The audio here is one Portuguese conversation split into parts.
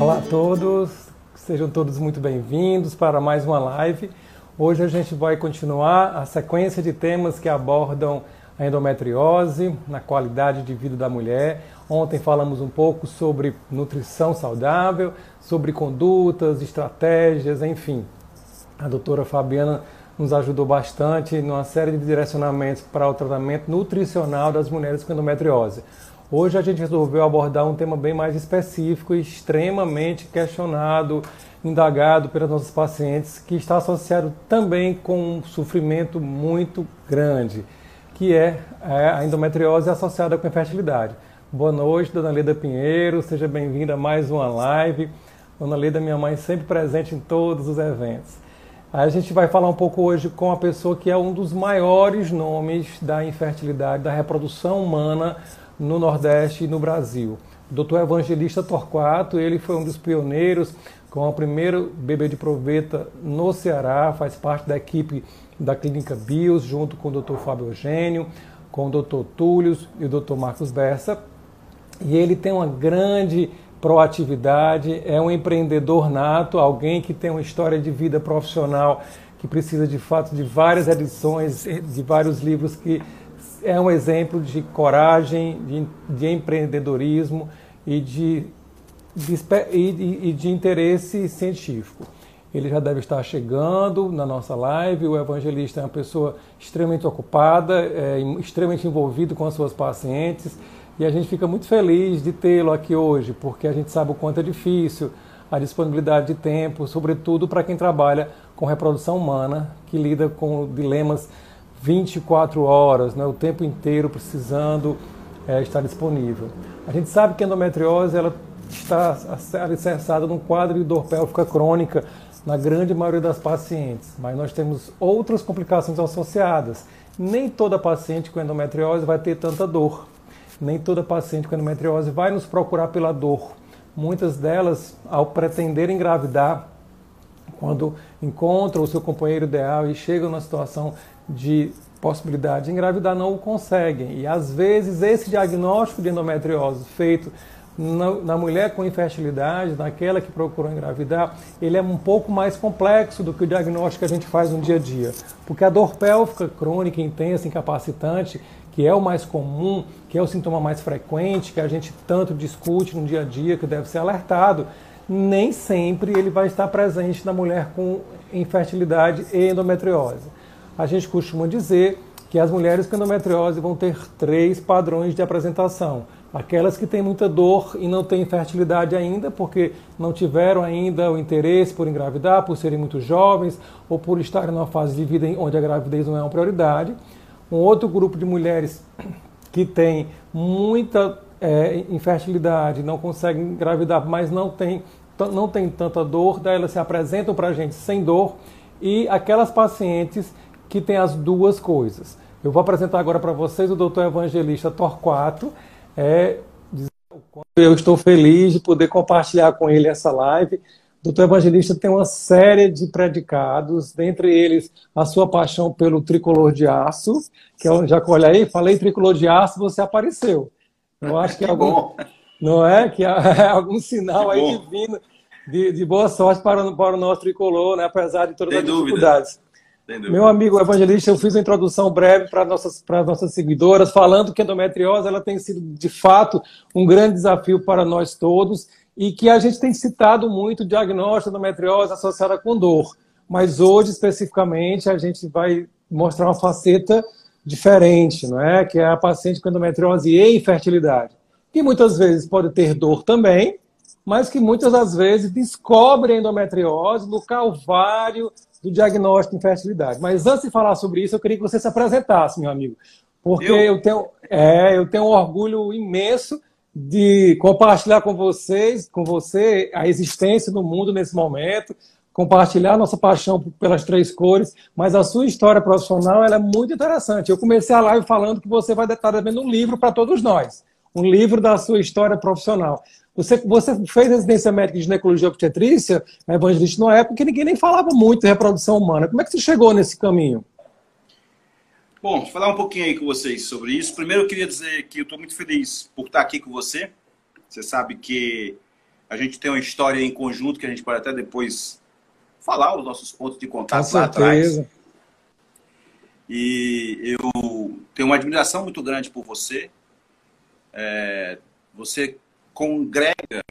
Olá a todos, sejam todos muito bem-vindos para mais uma live. Hoje a gente vai continuar a sequência de temas que abordam a endometriose na qualidade de vida da mulher. Ontem falamos um pouco sobre nutrição saudável, sobre condutas, estratégias, enfim. A doutora Fabiana nos ajudou bastante numa série de direcionamentos para o tratamento nutricional das mulheres com endometriose. Hoje a gente resolveu abordar um tema bem mais específico e extremamente questionado, indagado pelas nossas pacientes, que está associado também com um sofrimento muito grande, que é, é a endometriose associada com infertilidade. Boa noite, Dona Leda Pinheiro, seja bem-vinda a mais uma live. Dona Leda, minha mãe, sempre presente em todos os eventos. A gente vai falar um pouco hoje com a pessoa que é um dos maiores nomes da infertilidade, da reprodução humana no Nordeste e no Brasil. O doutor Evangelista Torquato, ele foi um dos pioneiros com o primeiro bebê de proveta no Ceará, faz parte da equipe da Clínica Bios, junto com o doutor Fábio Eugênio, com o doutor Túlio e o doutor Marcos Bessa. E ele tem uma grande proatividade, é um empreendedor nato, alguém que tem uma história de vida profissional que precisa de fato de várias edições, de vários livros que é um exemplo de coragem, de, de empreendedorismo e de, de, e, e de interesse científico. Ele já deve estar chegando na nossa live. O evangelista é uma pessoa extremamente ocupada, é, extremamente envolvido com as suas pacientes. E a gente fica muito feliz de tê-lo aqui hoje, porque a gente sabe o quanto é difícil a disponibilidade de tempo, sobretudo para quem trabalha com reprodução humana, que lida com dilemas 24 horas, né, o tempo inteiro precisando é, estar disponível. A gente sabe que a endometriose ela está alicerçada num quadro de dor pélvica crônica na grande maioria das pacientes, mas nós temos outras complicações associadas. Nem toda paciente com endometriose vai ter tanta dor. Nem toda paciente com endometriose vai nos procurar pela dor. Muitas delas, ao pretender engravidar, quando encontram o seu companheiro ideal e chegam na situação de possibilidade de engravidar não o conseguem. E às vezes esse diagnóstico de endometriose feito na, na, mulher com infertilidade, naquela que procurou engravidar, ele é um pouco mais complexo do que o diagnóstico que a gente faz no dia a dia. Porque a dor pélvica crônica, intensa, incapacitante, que é o mais comum, que é o sintoma mais frequente, que a gente tanto discute no dia a dia, que deve ser alertado, nem sempre ele vai estar presente na mulher com infertilidade e endometriose a gente costuma dizer que as mulheres com endometriose vão ter três padrões de apresentação. Aquelas que têm muita dor e não têm fertilidade ainda, porque não tiveram ainda o interesse por engravidar, por serem muito jovens ou por estarem numa fase de vida onde a gravidez não é uma prioridade. Um outro grupo de mulheres que tem muita é, infertilidade, não conseguem engravidar, mas não tem, não tem tanta dor, daí elas se apresentam para a gente sem dor. E aquelas pacientes que tem as duas coisas. Eu vou apresentar agora para vocês o doutor evangelista Torquato. É, eu estou feliz de poder compartilhar com ele essa live. O doutor evangelista tem uma série de predicados, dentre eles a sua paixão pelo tricolor de aço, que eu já olha aí, falei tricolor de aço, você apareceu. Eu acho que, que algum, bom. não é que é algum sinal que aí divino de, de, boa sorte para, para o nosso tricolor, né? apesar de todas Sem as dúvida. dificuldades. Meu amigo evangelista, eu fiz uma introdução breve para nossas para nossas seguidoras, falando que a endometriose ela tem sido de fato um grande desafio para nós todos e que a gente tem citado muito o diagnóstico da endometriose associada com dor, mas hoje especificamente a gente vai mostrar uma faceta diferente, não é? Que é a paciente com endometriose e infertilidade, que muitas vezes pode ter dor também, mas que muitas das vezes descobre a endometriose no calvário do diagnóstico de infertilidade. Mas antes de falar sobre isso, eu queria que você se apresentasse, meu amigo. Porque eu, eu tenho, é, eu tenho um orgulho imenso de compartilhar com vocês, com você, a existência do mundo nesse momento, compartilhar nossa paixão pelas três cores, mas a sua história profissional é muito interessante. Eu comecei a live falando que você vai estar devendo um livro para todos nós, um livro da sua história profissional. Você, você fez residência médica de ginecologia e obstetrícia, né, evangelista, numa época que ninguém nem falava muito de reprodução humana. Como é que você chegou nesse caminho? Bom, vou falar um pouquinho aí com vocês sobre isso. Primeiro, eu queria dizer que eu estou muito feliz por estar aqui com você. Você sabe que A gente tem uma história em conjunto que a gente pode até depois falar os nossos pontos de contato lá atrás. E eu tenho uma admiração muito grande por você. É, você congrega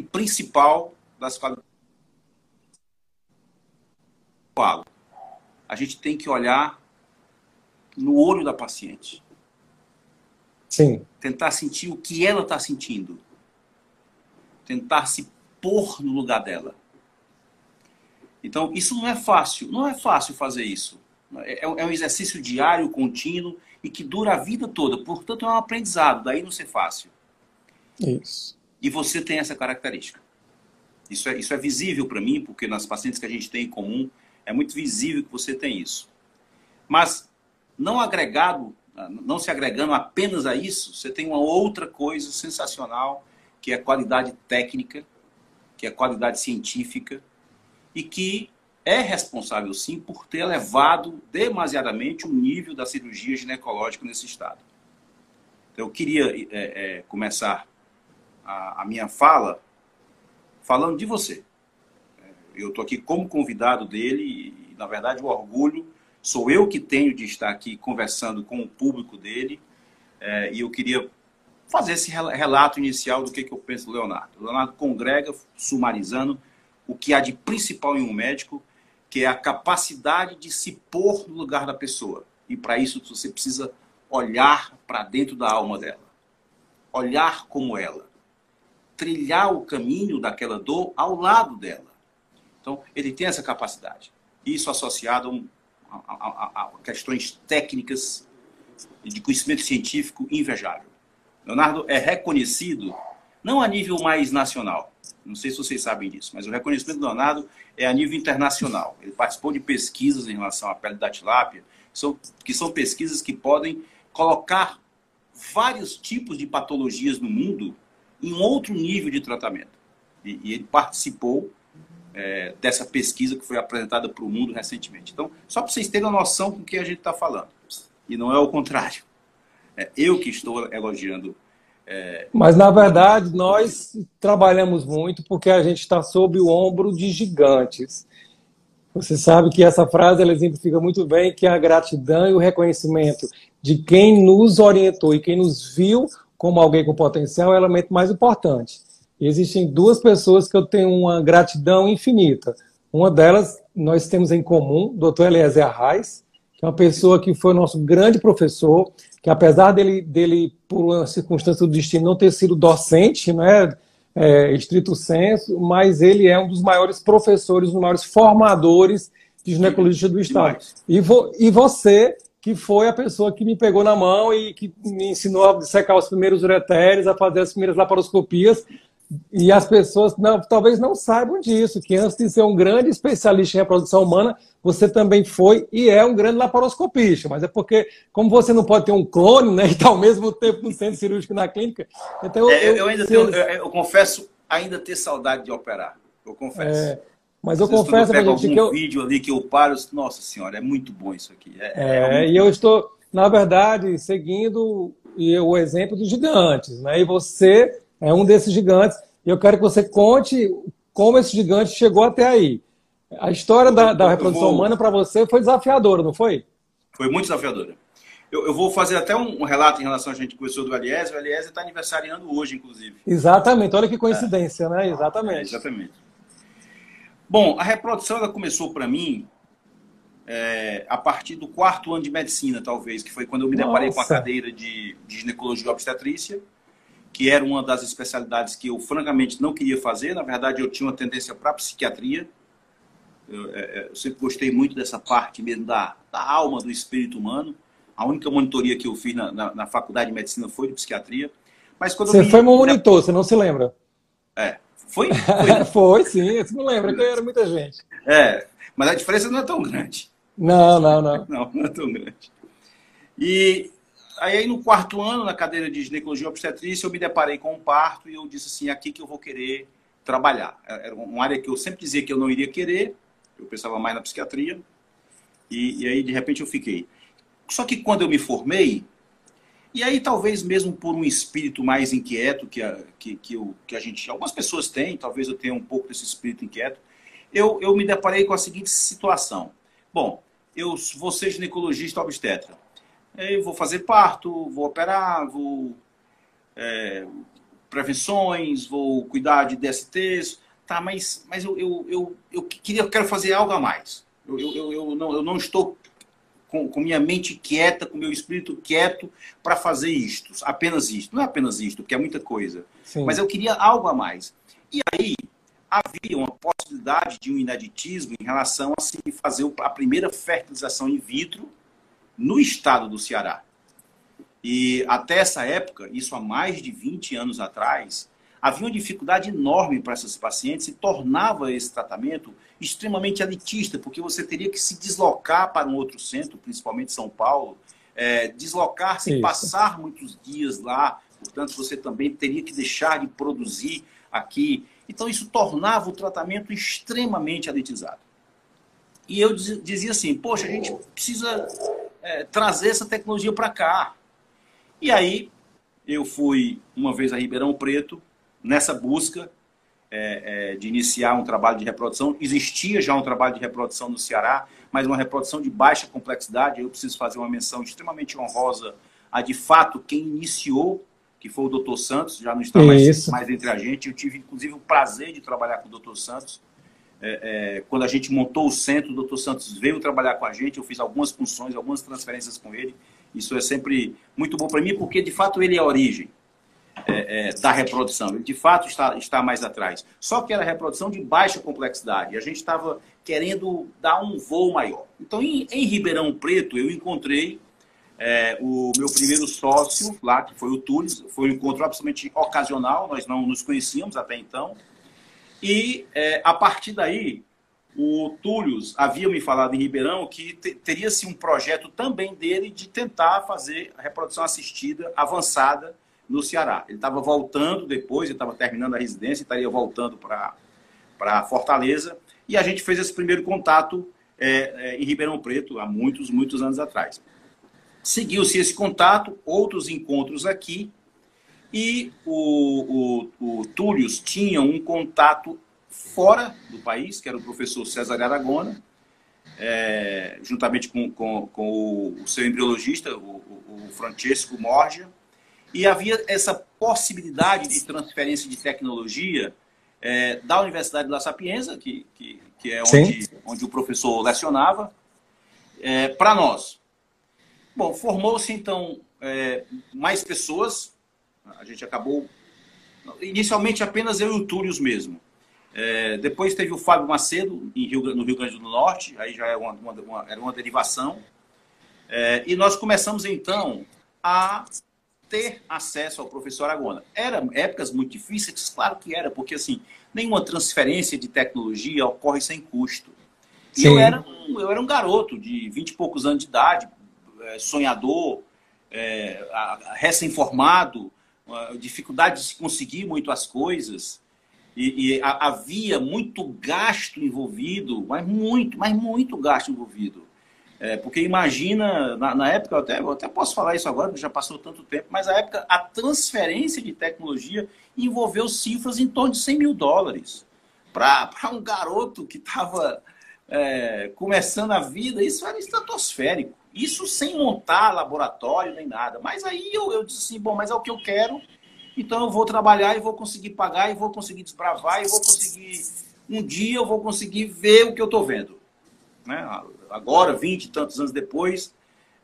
o principal das qualidades. A gente tem que olhar no olho da paciente. Sim. Tentar sentir o que ela está sentindo. Tentar se pôr no lugar dela. Então, isso não é fácil. Não é fácil fazer isso. É, é um exercício diário, contínuo e que dura a vida toda. Portanto, é um aprendizado. Daí não ser fácil. Isso. E você tem essa característica. Isso é, isso é visível para mim, porque nas pacientes que a gente tem em comum, é muito visível que você tem isso. Mas, não agregado, não se agregando apenas a isso, você tem uma outra coisa sensacional, que é a qualidade técnica, que é a qualidade científica, e que é responsável, sim, por ter elevado demasiadamente o nível da cirurgia ginecológica nesse estado. Então, eu queria é, é, começar a, a, minha fala falando de você. Eu estou aqui como convidado dele e, na verdade, o orgulho sou eu que tenho de estar aqui conversando com o público dele. É, e eu queria fazer esse relato inicial do que, que eu penso do Leonardo. O Leonardo congrega, sumarizando, o que há de principal em um médico, que é a capacidade de se pôr no lugar da pessoa. E para isso você precisa olhar para dentro da alma dela. Olhar como ela. Trilhar o caminho daquela dor ao lado dela. Então, ele tem essa capacidade. Isso associado a, a, a, questões técnicas de conhecimento científico invejável. Leonardo é reconhecido não a nível mais nacional, não sei se vocês sabem disso, mas o reconhecimento do Leonardo é a nível internacional. Ele participou de pesquisas em relação à pele da tilápia, que são pesquisas que podem colocar vários tipos de patologias no mundo em outro nível de tratamento. E, e ele participou é, dessa pesquisa que foi apresentada para o mundo recentemente. Então, só para vocês terem uma noção com o que a gente está falando. E não é o contrário. É eu que estou elogiando. É... Mas, na verdade, nós trabalhamos muito porque a gente está sob o ombro de gigantes. Você sabe que essa frase ela exemplifica muito bem que a gratidão e o reconhecimento de quem nos orientou e quem nos viu como alguém com potencial é o elemento mais importante. E existem duas pessoas que eu tenho uma gratidão infinita. Uma delas nós temos em comum, o Dr. Eliezer Arraes, que é uma pessoa que foi nosso grande professor, que apesar dele, dele por uma circunstância do destino, não ter sido docente, né, é, estrito senso, mas ele é um dos maiores professores, um dos maiores formadores de ginecologia do Estado. E, vo, e você, que foi a pessoa que me pegou na mão e que me ensinou a secar os primeiros ureteres, a fazer as primeiras laparoscopias, e as pessoas não, talvez não saibam disso, que antes de ser um grande especialista em reprodução humana, você também foi e é um grande laparoscopista. Mas é porque, como você não pode ter um clone, né, e tá ao mesmo tempo no centro cirúrgico na clínica, então eu, é, eu, eu ainda tenho, eu, eu, confesso ainda ter saudade de operar. Eu confesso. É, mas eu confesso para gente que eu vídeo ali que eu paro, nossa senhora, é muito bom isso aqui. É, é, é e eu estou, na verdade, seguindo o exemplo dos gigantes, né? E você é um desses gigantes. E eu quero que você conte como esse gigante chegou até aí. A história da, da reprodução vou... humana para você foi desafiadora, não foi? Foi muito desafiadora. Eu, eu, vou fazer até um, relato em relação a gente conversou do Aliés. O Aliés está aniversariando hoje, inclusive. Exatamente. Olha que coincidência, é. né? Exatamente. É, exatamente. Bom, a reprodução ela começou para mim é, a partir do quarto ano de medicina, talvez, que foi quando eu me deparei Nossa. com a cadeira de, de ginecologia obstetrícia que era uma das especialidades que eu francamente não queria fazer. Na verdade, eu tinha uma tendência para psiquiatria. Eu, é, é, eu, sempre gostei muito dessa parte mesmo da, da alma, do espírito humano. A única monitoria que eu fiz na, na, na faculdade de medicina foi de psiquiatria. Mas quando você foi monitor, você não se lembra? É. Foi? Foi, foi sim. Você não lembra, que era muita gente. É, mas a diferença não é tão grande. Não, não, não. Não, não é tão grande. E aí no quarto ano, na cadeira de ginecologia obstetrícia, eu me deparei com um parto e eu disse assim, aqui que eu vou querer trabalhar. É, era uma área que eu sempre dizia que eu não iria querer, eu pensava mais na psiquiatria, e, e aí de repente eu fiquei. Só que quando eu me formei, E aí, talvez mesmo por um espírito mais inquieto que a, que, que, eu, que a gente. Algumas pessoas têm, talvez eu tenha um pouco desse espírito inquieto. Eu, eu me deparei com a seguinte situação. Bom, eu vou ser ginecologista obstetra. Eu vou fazer parto, vou operar, vou. É, prevenções, vou cuidar de DSTs. Tá, mas, mas eu, eu, eu, eu, queria, eu quero fazer algo a mais. Eu, eu, eu, não, eu não estou com, com minha mente quieta, com meu espírito quieto para fazer isto, apenas isto. Não é apenas isto, porque é muita coisa. Sim. Mas eu queria algo a mais. E aí havia uma possibilidade de um inaditismo em relação a se fazer a primeira fertilização in vitro no estado do Ceará. E até essa época, isso há mais de 20 anos atrás, havia uma dificuldade enorme para essas pacientes e tornava esse tratamento extremamente elitista, porque você teria que se deslocar para um outro centro, principalmente São Paulo, é, deslocar-se e passar muitos dias lá, portanto, você também teria que deixar de produzir aqui. Então, isso tornava o tratamento extremamente elitizado. E eu dizia assim: poxa, a gente precisa é, trazer essa tecnologia para cá. E aí, eu fui uma vez a Ribeirão Preto, nessa busca, é, é, de iniciar um trabalho de reprodução. Existia já um trabalho de reprodução no Ceará, mas uma reprodução de baixa complexidade. Eu preciso fazer uma menção extremamente honrosa a, de fato, quem iniciou, que foi o doutor Santos, já não está mais, mais, entre a gente. Eu tive, inclusive, o prazer de trabalhar com o doutor Santos. É, é, quando a gente montou o centro, o doutor Santos veio trabalhar com a gente, eu fiz algumas funções, algumas transferências com ele. Isso é sempre muito bom para mim, porque, de fato, ele é a origem é, é, da reprodução. Ele, de fato, está, está mais atrás. Só que era reprodução de baixa complexidade. E a gente estava querendo dar um voo maior. Então, em, em Ribeirão Preto, eu encontrei é, o meu primeiro sócio lá, que foi o Túlio. Foi um encontro absolutamente ocasional, nós não nos conhecíamos até então. E, é, a partir daí, o Túlio havia me falado em Ribeirão que teria-se um projeto também dele de tentar fazer a reprodução assistida avançada no Ceará. Ele estava voltando depois, ele estava terminando a residência, estaria voltando para Fortaleza, e a gente fez esse primeiro contato é, é, em Ribeirão Preto, há muitos, muitos anos atrás. Seguiu-se esse contato, outros encontros aqui, e o, o, o Túlios tinha um contato fora do país, que era o professor César Aragona, é, juntamente com, com, com, o seu embriologista, o, o Francesco Morgia, e havia essa possibilidade de transferência de tecnologia é, da Universidade de La Sapienza, que, que, que é onde, onde o professor lecionava, é, para nós. Bom, formou-se então é, mais pessoas, a gente acabou, inicialmente apenas eu e o Túlios mesmo. É, depois teve o Fábio Macedo, em Rio, no Rio Grande do Norte, aí já é uma, uma, era uma derivação. É, e nós começamos então a ter acesso ao professor Aragona. Era épocas muito difíceis? Claro que era, porque assim, nenhuma transferência de tecnologia ocorre sem custo. E eu era, um, eu era um garoto de vinte e poucos anos de idade, é, sonhador, é, recém-formado, dificuldade de se conseguir muito as coisas. E, e havia muito gasto envolvido, mas muito, mas muito gasto envolvido. É, porque imagina, na, na, época, eu até, eu até posso falar isso agora, porque já passou tanto tempo, mas na época a transferência de tecnologia envolveu cifras em torno de 100 mil dólares. Para um garoto que estava é, começando a vida, isso era estratosférico. Isso sem montar laboratório nem nada. Mas aí eu, eu disse assim, bom, mas é o que eu quero, então eu vou trabalhar e vou conseguir pagar, e vou conseguir desbravar, e vou conseguir. Um dia eu vou conseguir ver o que eu estou vendo. Né? agora, 20 e tantos anos depois,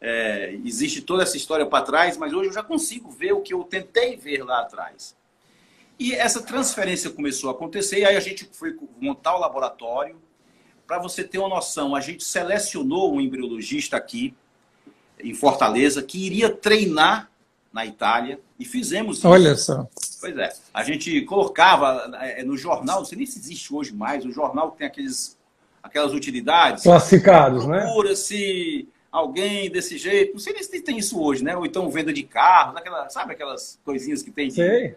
é, existe toda essa história para trás, mas hoje eu já consigo ver o que eu tentei ver lá atrás. E essa transferência começou a acontecer, aí a gente foi montar o laboratório. Para você ter uma noção, a gente selecionou um embriologista aqui, em Fortaleza, que iria treinar na Itália, e fizemos isso. Olha só. Pois é. A gente colocava é, no jornal, não sei nem se existe hoje mais, o jornal tem aqueles aquelas utilidades. Classificados, né? Procura-se alguém desse jeito. Não sei nem se tem isso hoje, né? Ou então venda de carros, aquela, sabe aquelas coisinhas que tem? De...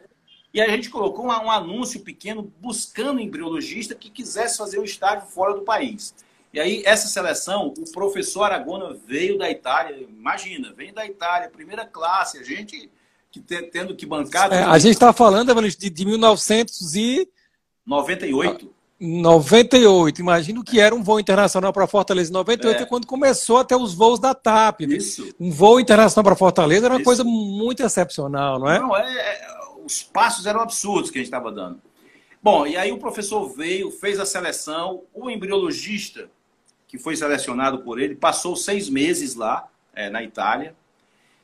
E a gente colocou um, um anúncio pequeno buscando embriologista que quisesse fazer o estágio fora do país. E aí, essa seleção, o professor Aragona veio da Itália, imagina, veio da Itália, primeira classe, a gente que tendo que bancar. É, a gente está falando, de, de 1998. 98. Imagino que era um voo internacional para Fortaleza em 98, é. quando começou até os voos da TAP. Isso. Um voo internacional para Fortaleza era uma Isso. coisa muito excepcional, não é? Não, é, é, os passos eram absurdos que a gente estava dando. Bom, e aí o professor veio, fez a seleção, o embriologista que foi selecionado por ele passou seis meses lá é, na Itália.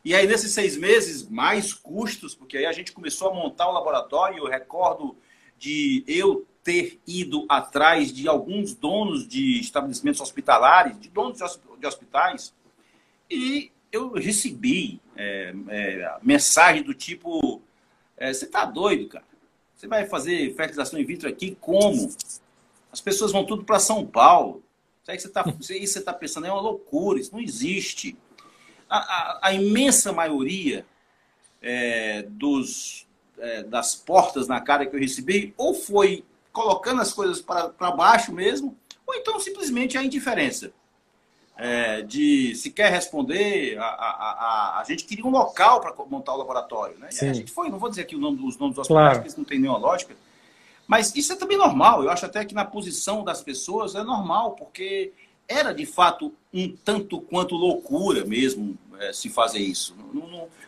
E aí, nesses seis meses, mais custos, porque aí a gente começou a montar o laboratório. Eu recordo de eu ter ido atrás de alguns donos de estabelecimentos hospitalares, de donos de hospitais, e eu recebi é, é, mensagem do tipo: é, você está doido, cara? Você vai fazer fertilização in vitro aqui como? As pessoas vão tudo para São Paulo. Isso que você está você tá pensando é uma loucura, isso não existe. A, a, a imensa maioria é, dos, é, das portas na cara que eu recebi ou foi colocando as coisas para baixo mesmo, ou então simplesmente a indiferença. É, de se quer responder, a, a, a, a, gente queria um local para montar o laboratório. Né? a gente foi, não vou dizer aqui nome, os nomes dos hospitais, claro. porque isso não tem nenhuma lógica, mas isso é também normal. Eu acho até que na posição das pessoas é normal, porque era de fato um tanto quanto loucura mesmo é, se fazer isso.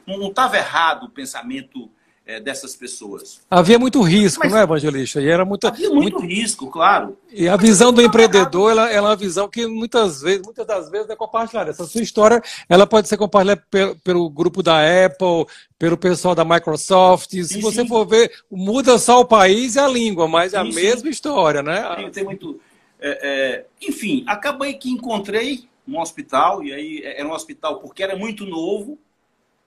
Não estava errado o pensamento é, dessas pessoas. Havia muito risco, Mas, não é, Evangelista? E era muita, havia muito, muito, risco, claro. E a visão do empreendedor, ela, ela é uma visão que muitas vezes, muitas das vezes é compartilhada. Essa sua história, ela pode ser compartilhada pelo, pelo grupo da Apple, pelo pessoal da Microsoft. Se sim, você sim. for ver, muda só o país e a língua, mas é a mesma história, né? Tem, tem muito. É, é, enfim, acabei que encontrei um hospital, e aí é, era um hospital porque era muito novo,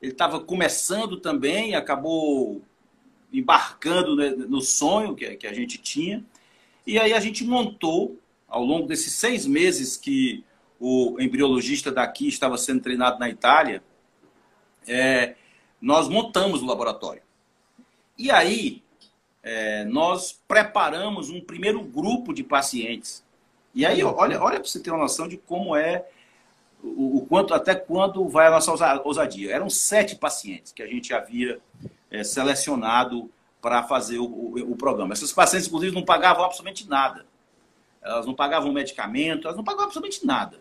ele estava começando também, acabou embarcando no sonho que, que a gente tinha. E aí a gente montou, ao longo desses seis meses que o embriologista daqui estava sendo treinado na Itália, é, nós montamos o laboratório. E aí é, nós preparamos um primeiro grupo de pacientes. E aí, olha, olha para você ter uma noção de como é o, quanto, até quando vai a nossa ousadia. Eram sete pacientes que a gente havia é, selecionado para fazer o, o, o, programa. Essas pacientes, inclusive, não pagavam absolutamente nada. Elas não pagavam medicamento, elas não pagavam absolutamente nada.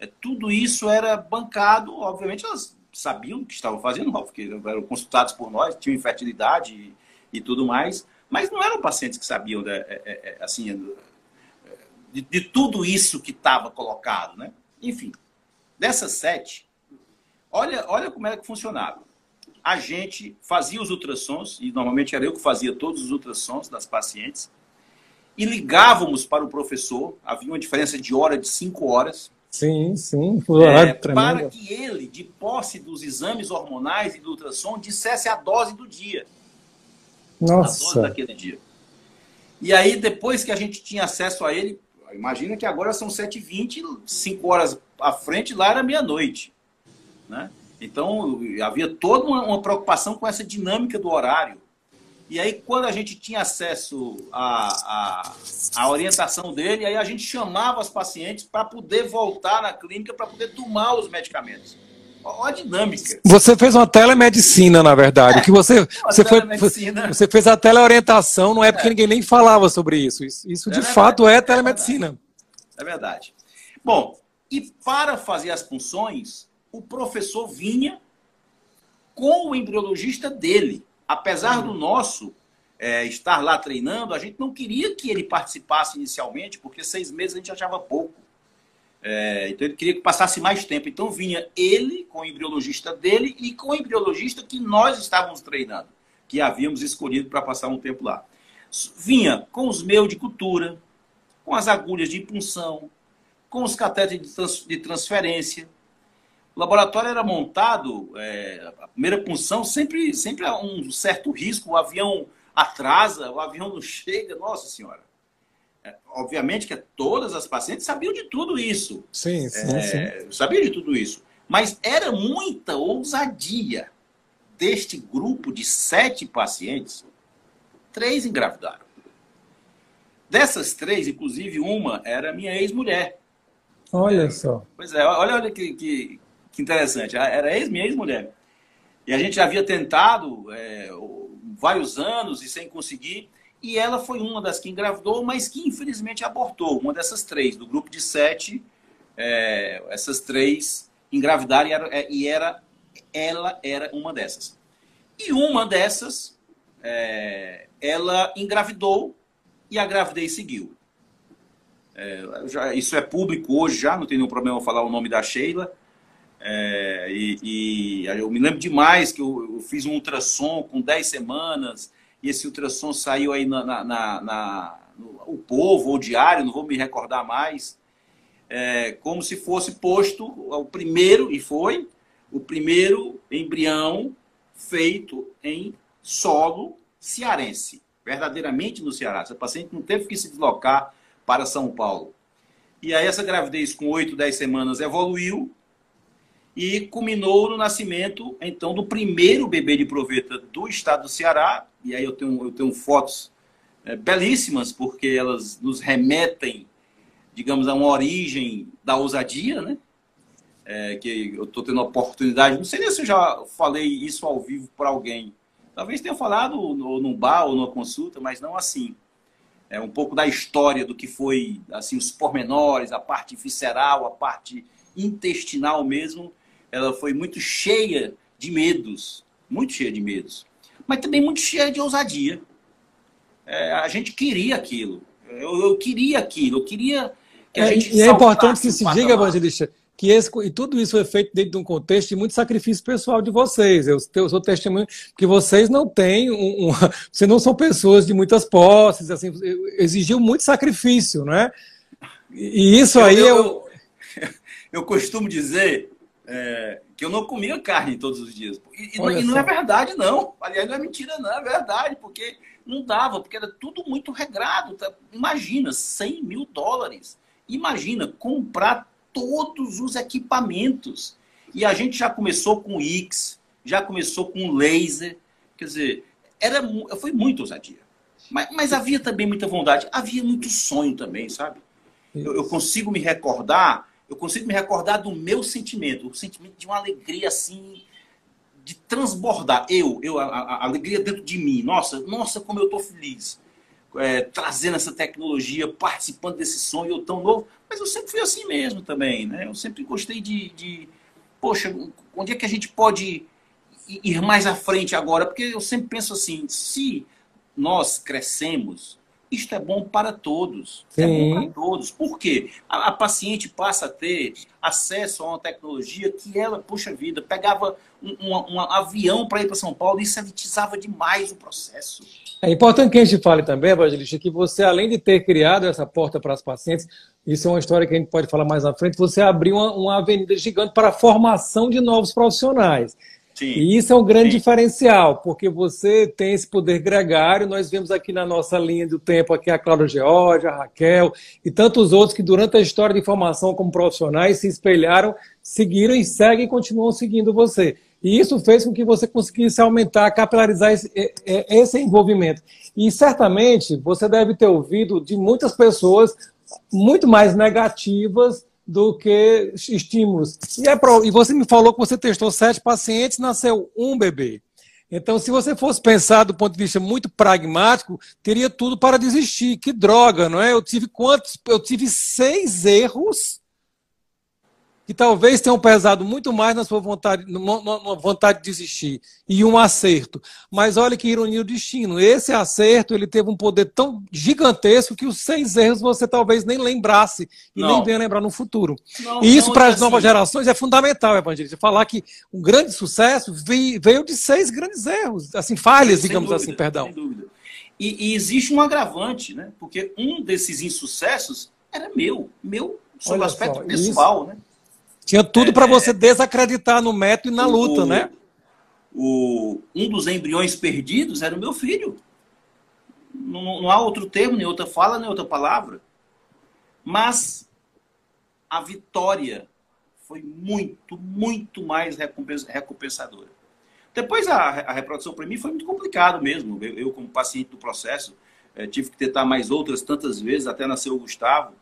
É, tudo isso era bancado, obviamente, elas sabiam o que estavam fazendo, porque eram consultados por nós, tinham infertilidade e, e tudo mais, mas não eram pacientes que sabiam, né, é, é, é assim, de, de tudo isso que estava colocado, né? Enfim, Dessas sete, olha, olha como é que funcionava. A gente fazia os ultrassons, e normalmente era eu que fazia todos os ultrassons das pacientes, e ligávamos para o professor, havia uma diferença de hora de cinco horas. Sim, sim, é, para que ele, de posse dos exames hormonais e do ultrassom, dissesse a dose do dia. Nossa. A dose daquele dia. E aí, depois que a gente tinha acesso a ele, imagina que agora são 7h20, 5 horas à frente, lá era meia-noite. Né? Então, havia toda uma, uma, preocupação com essa dinâmica do horário. E aí, quando a gente tinha acesso à, à, à orientação dele, aí a gente chamava as pacientes para poder voltar na clínica, para poder tomar os medicamentos. Olha a dinâmica. Você fez uma telemedicina, na verdade. É, que você, você, foi, você fez a teleorientação, não é porque é. ninguém nem falava sobre isso. Isso, isso de é fato é, é telemedicina. É verdade. Bom, e para fazer as funções, o professor vinha com o embriologista dele. Apesar do nosso é, estar lá treinando, a gente não queria que ele participasse inicialmente, porque seis meses a gente achava pouco. É, então ele queria que passasse mais tempo. Então vinha ele com o embriologista dele e com o embriologista que nós estávamos treinando, que havíamos escolhido para passar um tempo lá. Vinha com os meus de cultura, com as agulhas de punção, com os catéteres de transferência. O laboratório era montado, é, a primeira punção sempre, sempre há um certo risco, o avião atrasa, o avião não chega, nossa senhora. É, obviamente que todas as pacientes sabiam de tudo isso. Sim, sim, é, sim. Sabiam de tudo isso. Mas era muita ousadia deste grupo de sete pacientes, três engravidaram. Dessas três, inclusive uma era minha ex-mulher Olha só. Pois é, olha, olha que, que, que interessante. Era ex, minha ex-mulher. E a gente havia tentado é, vários anos e sem conseguir. E ela foi uma das que engravidou, mas que infelizmente abortou. Uma dessas três, do grupo de sete, é, essas três engravidaram e, era, é, e era, ela era uma dessas. E uma dessas, é, ela engravidou e a gravidez seguiu. É, já, isso é público hoje já, não tem nenhum problema falar o nome da Sheila. É, e, e, eu me lembro demais que eu, eu, fiz um ultrassom com 10 semanas, e esse ultrassom saiu aí na, na, na, na no, o povo ou diário, não vou me recordar mais, é, como se fosse posto o primeiro, e foi, o primeiro embrião feito em solo cearense, verdadeiramente no Ceará. Essa paciente não teve que se deslocar para São Paulo. E aí essa gravidez com 8, 10 semanas evoluiu e culminou no nascimento, então, do primeiro bebê de proveta do estado do Ceará. E aí eu tenho, eu tenho fotos é, belíssimas, porque elas nos remetem, digamos, a uma origem da ousadia, né? É, que eu estou tendo a oportunidade, não sei nem se eu já falei isso ao vivo para alguém. Talvez tenha falado no, num bar ou numa consulta, mas não assim é, um pouco da história do que foi assim os pormenores, a parte visceral, a parte intestinal mesmo, ela foi muito cheia de medos, muito cheia de medos, mas também muito cheia de ousadia. É, a gente queria aquilo, eu, eu, queria aquilo, eu queria que a é, gente E é importante que se diga, evangelista, que esse, e tudo isso foi feito dentro de um contexto de muito sacrifício pessoal de vocês. Eu, eu sou testemunho que vocês não têm um, um, vocês não são pessoas de muitas posses, assim, exigiu muito sacrifício, não é? E isso aí eu, eu, eu, eu costumo dizer é, que eu não comia carne todos os dias. E, e, e não é verdade, não. Aliás, não é mentira, não, é verdade, porque não dava, porque era tudo muito regrado. Tá? Imagina, 100 mil dólares. Imagina comprar todos os equipamentos. E a gente já começou com X, já começou com laser. Quer dizer, era, foi muito ousadia. Mas, mas havia também muita vontade, havia muito sonho também, sabe? Eu, eu, consigo me recordar, eu consigo me recordar do meu sentimento, o sentimento de uma alegria assim, de transbordar. Eu, eu a, a alegria dentro de mim. Nossa, nossa, como eu estou feliz é, trazendo essa tecnologia, participando desse sonho, tão novo. Mas eu sempre fui assim mesmo também, né? Eu sempre gostei de, de poxa, onde é que a gente pode ir mais à frente agora? Porque eu sempre penso assim, se nós crescemos, isto é bom para todos. Sim. É bom para todos. Por quê? A, a, paciente passa a ter acesso a uma tecnologia que ela, puxa vida, pegava um, um, um avião para ir para São Paulo e sanitizava demais o processo. É importante que a gente fale também, Evangelista, que você, além de ter criado essa porta para as pacientes, isso é uma história que a gente pode falar mais à frente, você abriu uma, uma avenida gigante para a formação de novos profissionais. Sim. E isso é um grande Sim. diferencial, porque você tem esse poder gregário. Nós vemos aqui na nossa linha do tempo aqui a Cláudia Georgia, a Raquel e tantos outros que durante a história de formação como profissionais se espelharam, seguiram e seguem e continuam seguindo você. E isso fez com que você conseguisse aumentar, capilarizar esse, esse envolvimento. E certamente você deve ter ouvido de muitas pessoas muito mais negativas do que estímulos. E, é pro... e você me falou que você testou sete pacientes, nasceu um bebê. Então, se você fosse pensar do ponto de vista muito pragmático, teria tudo para desistir. Que droga, não é? Eu tive quantos? Eu tive seis erros que talvez tenham pesado muito mais na sua vontade, numa vontade de desistir, e um acerto. Mas olha que ironia do destino. Esse acerto ele teve um poder tão gigantesco que os seis erros você talvez nem lembrasse e não. nem venha lembrar no futuro. Não, e isso para as assim. novas gerações é fundamental, Evangelista. Falar que um grande sucesso veio de seis grandes erros, assim, falhas, sem digamos dúvida, assim, perdão. Sem dúvida. E, e existe um agravante, né? Porque um desses insucessos era meu, meu sob o aspecto só, pessoal, isso... né? Tinha tudo é, para você desacreditar no método e na o, luta, né? O, um dos embriões perdidos era o meu filho. Não, não há outro termo, nem outra fala, nem outra palavra. Mas a vitória foi muito, muito mais recompensadora. Depois a, a reprodução para mim foi muito complicado mesmo. Eu, eu como paciente do processo, é, tive que tentar mais outras tantas vezes até nascer o Gustavo.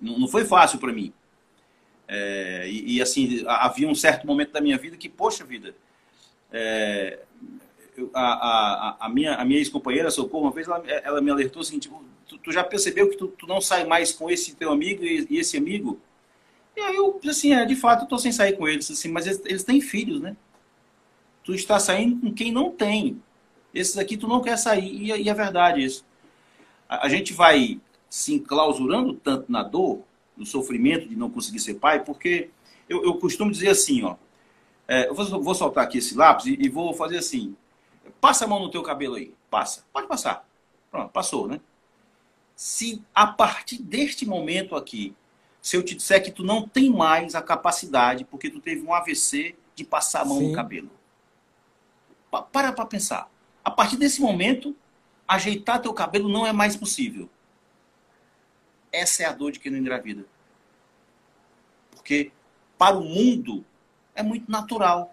Não, não foi fácil para mim. É, e, e, assim, havia um certo momento da minha vida que, poxa vida, é, a, a, a, minha, a minha ex-companheira, Socorro, uma vez ela, ela me alertou assim, tipo, tu, tu já percebeu que tu, tu, não sai mais com esse teu amigo e, e esse amigo? E aí eu, assim, é, de fato, eu tô sem sair com eles, assim, mas eles, eles têm filhos, né? Tu está saindo com quem não tem. Esses aqui tu não quer sair, e, e é verdade isso. A, a gente vai se enclausurando tanto na dor, no sofrimento de não conseguir ser pai, porque eu, eu costumo dizer assim, ó, é, eu vou, vou, soltar aqui esse lápis e, e, vou fazer assim, passa a mão no teu cabelo aí, passa, pode passar, pronto, passou, né? Se a partir deste momento aqui, se eu te disser que tu não tem mais a capacidade, porque tu teve um AVC de passar a mão Sim. no cabelo, pa, para para pensar. A partir desse momento, ajeitar teu cabelo não é mais possível. Essa é a dor de quem não engravida. Porque para o mundo é muito natural.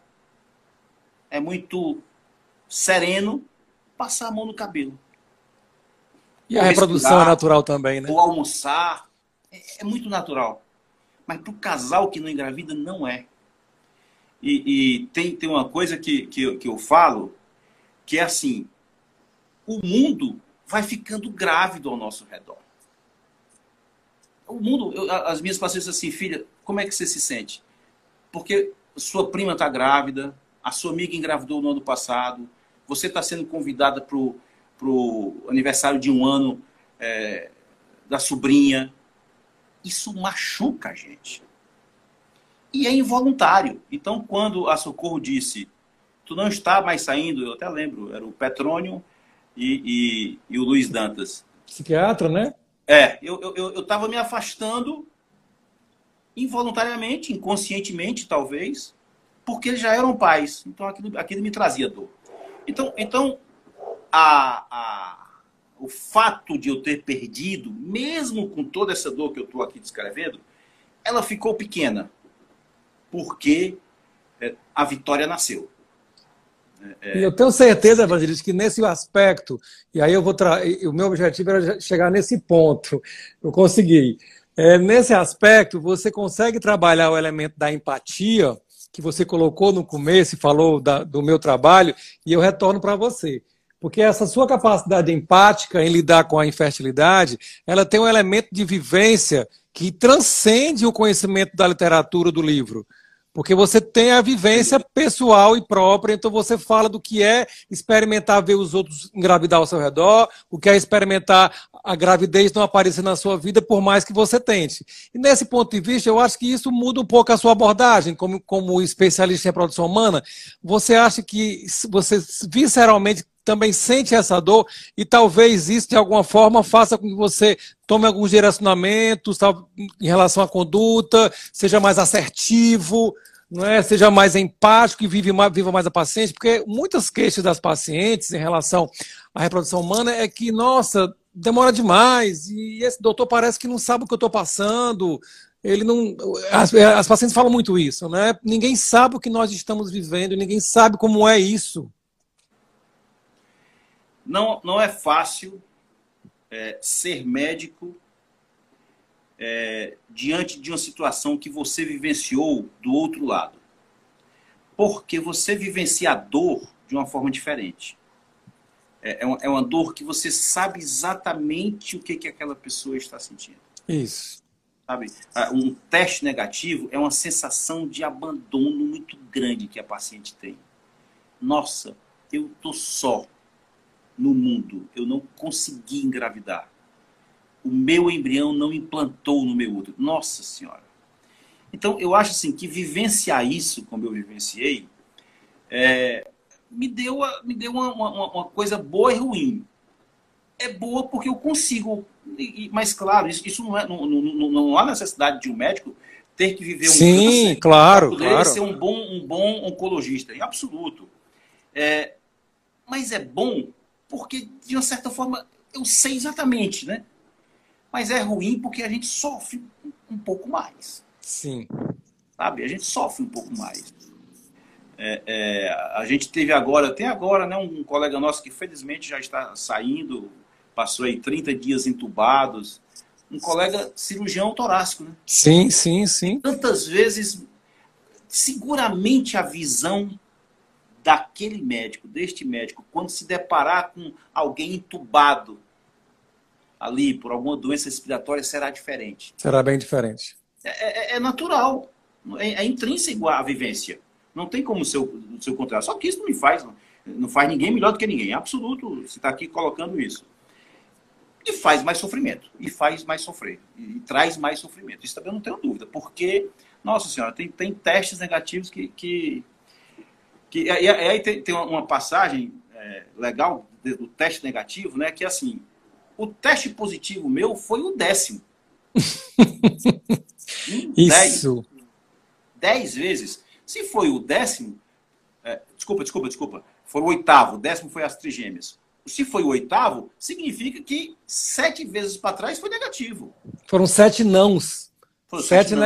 É muito sereno passar a mão no cabelo. E a reprodução é natural também, né? Ou almoçar. É, é muito natural. Mas para o casal que não engravida, não é. E, e, tem, tem uma coisa que, que, eu, que eu falo, que é assim: o mundo vai ficando grávido ao nosso redor o mundo, eu, as minhas pacientes assim, filha, como é que você se sente? Porque sua prima está grávida, a sua amiga engravidou no ano passado, você está sendo convidada para o aniversário de um ano é, da sobrinha. Isso machuca a gente. E é involuntário. Então, quando a Socorro disse, tu não está mais saindo, eu até lembro, era o Petrônio e, e, e o Luiz Dantas. Psiquiatra, né? É, eu estava eu, eu, me afastando involuntariamente, inconscientemente, talvez, porque eles já eram pais. Então aquilo, aquilo me trazia dor. Então, então a, a, o fato de eu ter perdido, mesmo com toda essa dor que eu estou aqui descrevendo, ela ficou pequena. Porque é, a vitória nasceu. É, e eu tenho certeza, Evangelista, que nesse aspecto, e aí eu vou tra... o meu objetivo era chegar nesse ponto, eu consegui. É, nesse aspecto, você consegue trabalhar o elemento da empatia, que você colocou no começo e falou da, do meu trabalho, e eu retorno para você. Porque essa sua capacidade empática em lidar com a infertilidade, ela tem um elemento de vivência que transcende o conhecimento da literatura do livro. Porque você tem a vivência pessoal e própria, então você fala do que é experimentar ver os outros engravidar ao seu redor, o que é experimentar a gravidez não aparecer na sua vida, por mais que você tente. E nesse ponto de vista, eu acho que isso muda um pouco a sua abordagem, como, como especialista em reprodução humana. Você acha que você visceralmente também sente essa dor e talvez isso de alguma forma faça com que você tome alguns direcionamentos em relação à conduta, seja mais assertivo, não é? seja mais empático e vive mais, viva mais a paciente, porque muitas queixas das pacientes em relação à reprodução humana é que, nossa, demora demais e esse doutor parece que não sabe o que eu estou passando. Ele não. As, as pacientes falam muito isso, né? Ninguém sabe o que nós estamos vivendo, ninguém sabe como é isso não, não é fácil é, ser médico é, diante de uma situação que você vivenciou do outro lado. Porque você vivencia a dor de uma forma diferente. É, é, uma, é uma dor que você sabe exatamente o que, que aquela pessoa está sentindo. Isso. Sabe? Ah, um teste negativo é uma sensação de abandono muito grande que a paciente tem. Nossa, eu tô só no mundo. Eu não consegui engravidar. O meu embrião não implantou no meu útero. Nossa Senhora. Então, eu acho assim que vivenciar isso, como eu vivenciei, é, me deu, me deu uma, uma, uma, coisa boa e ruim. É boa porque eu consigo. Mas, claro, isso, isso não, é, não, não, não há necessidade de um médico ter que viver um Sim, claro, para claro. ser um bom, um bom oncologista, em absoluto. É, mas é bom porque, de uma certa forma, eu sei exatamente, né? Mas é ruim porque a gente sofre um pouco mais. Sim. Sabe? A gente sofre um pouco mais. É, é, a gente teve agora, tem agora, né, um colega nosso que felizmente já está saindo, passou aí 30 dias entubados, um colega cirurgião torácico, né? Sim, sim, sim. Tantas vezes, seguramente a visão daquele médico, deste médico, quando se deparar com alguém entubado ali por alguma doença respiratória, será diferente. Será bem diferente. É, é, é natural, é, é, intrínseco à vivência. Não tem como ser o seu contrário. Só que isso não me faz, não, não faz ninguém melhor do que ninguém. É absoluto, você está aqui colocando isso. E faz mais sofrimento, e faz mais sofrer, e, e traz mais sofrimento. Isso também eu não tenho dúvida, porque, nossa senhora, tem, tem testes negativos que, que que, e aí tem, tem uma passagem é, legal do teste negativo, né? Que é assim, o teste positivo meu foi o décimo. Isso. Dez, dez, vezes. Se foi o décimo, é, desculpa, desculpa, desculpa, foi o oitavo, o décimo foi as trigêmeas. Se foi o oitavo, significa que sete vezes para trás foi negativo. Foram sete nãos. Foram sete, sete não,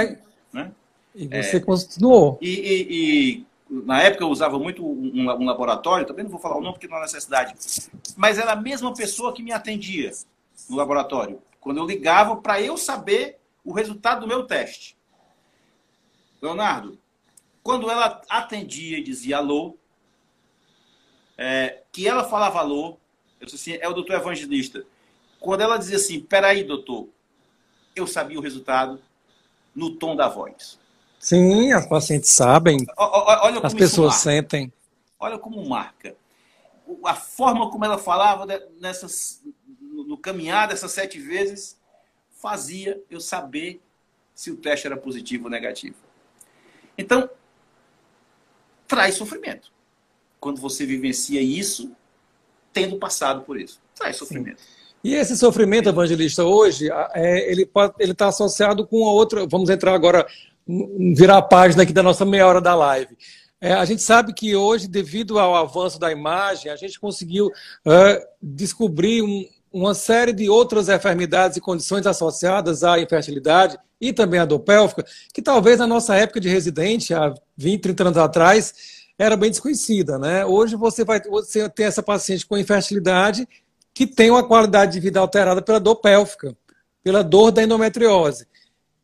né? E você é, continuou. E, e, e na época eu usava muito um, um, laboratório, também não vou falar o nome porque não há necessidade, mas era a mesma pessoa que me atendia no laboratório. Quando eu ligava para eu saber o resultado do meu teste. Leonardo, quando ela atendia e dizia alô, é, que ela falava alô, eu disse assim, é o doutor evangelista. Quando ela dizia assim, peraí, doutor, eu sabia o resultado no tom da voz. Sim, as pacientes sabem. Olha as pessoas sentem. Olha como marca. A forma como ela falava nessas, no caminhar dessas sete vezes fazia eu saber se o teste era positivo ou negativo. Então, traz sofrimento. Quando você vivencia isso, tendo passado por isso. Traz sofrimento. Sim. E esse sofrimento, evangelista, hoje, é, ele está associado com a outra. Vamos entrar agora virar a página aqui da nossa meia hora da live. É, a gente sabe que hoje, devido ao avanço da imagem, a gente conseguiu é, descobrir um, uma série de outras enfermidades e condições associadas à infertilidade e também à dor pélvica, que talvez na nossa época de residente, há 20, 30 anos atrás, era bem desconhecida. Né? Hoje você vai você tem essa paciente com infertilidade que tem uma qualidade de vida alterada pela dor pélvica, pela dor da endometriose.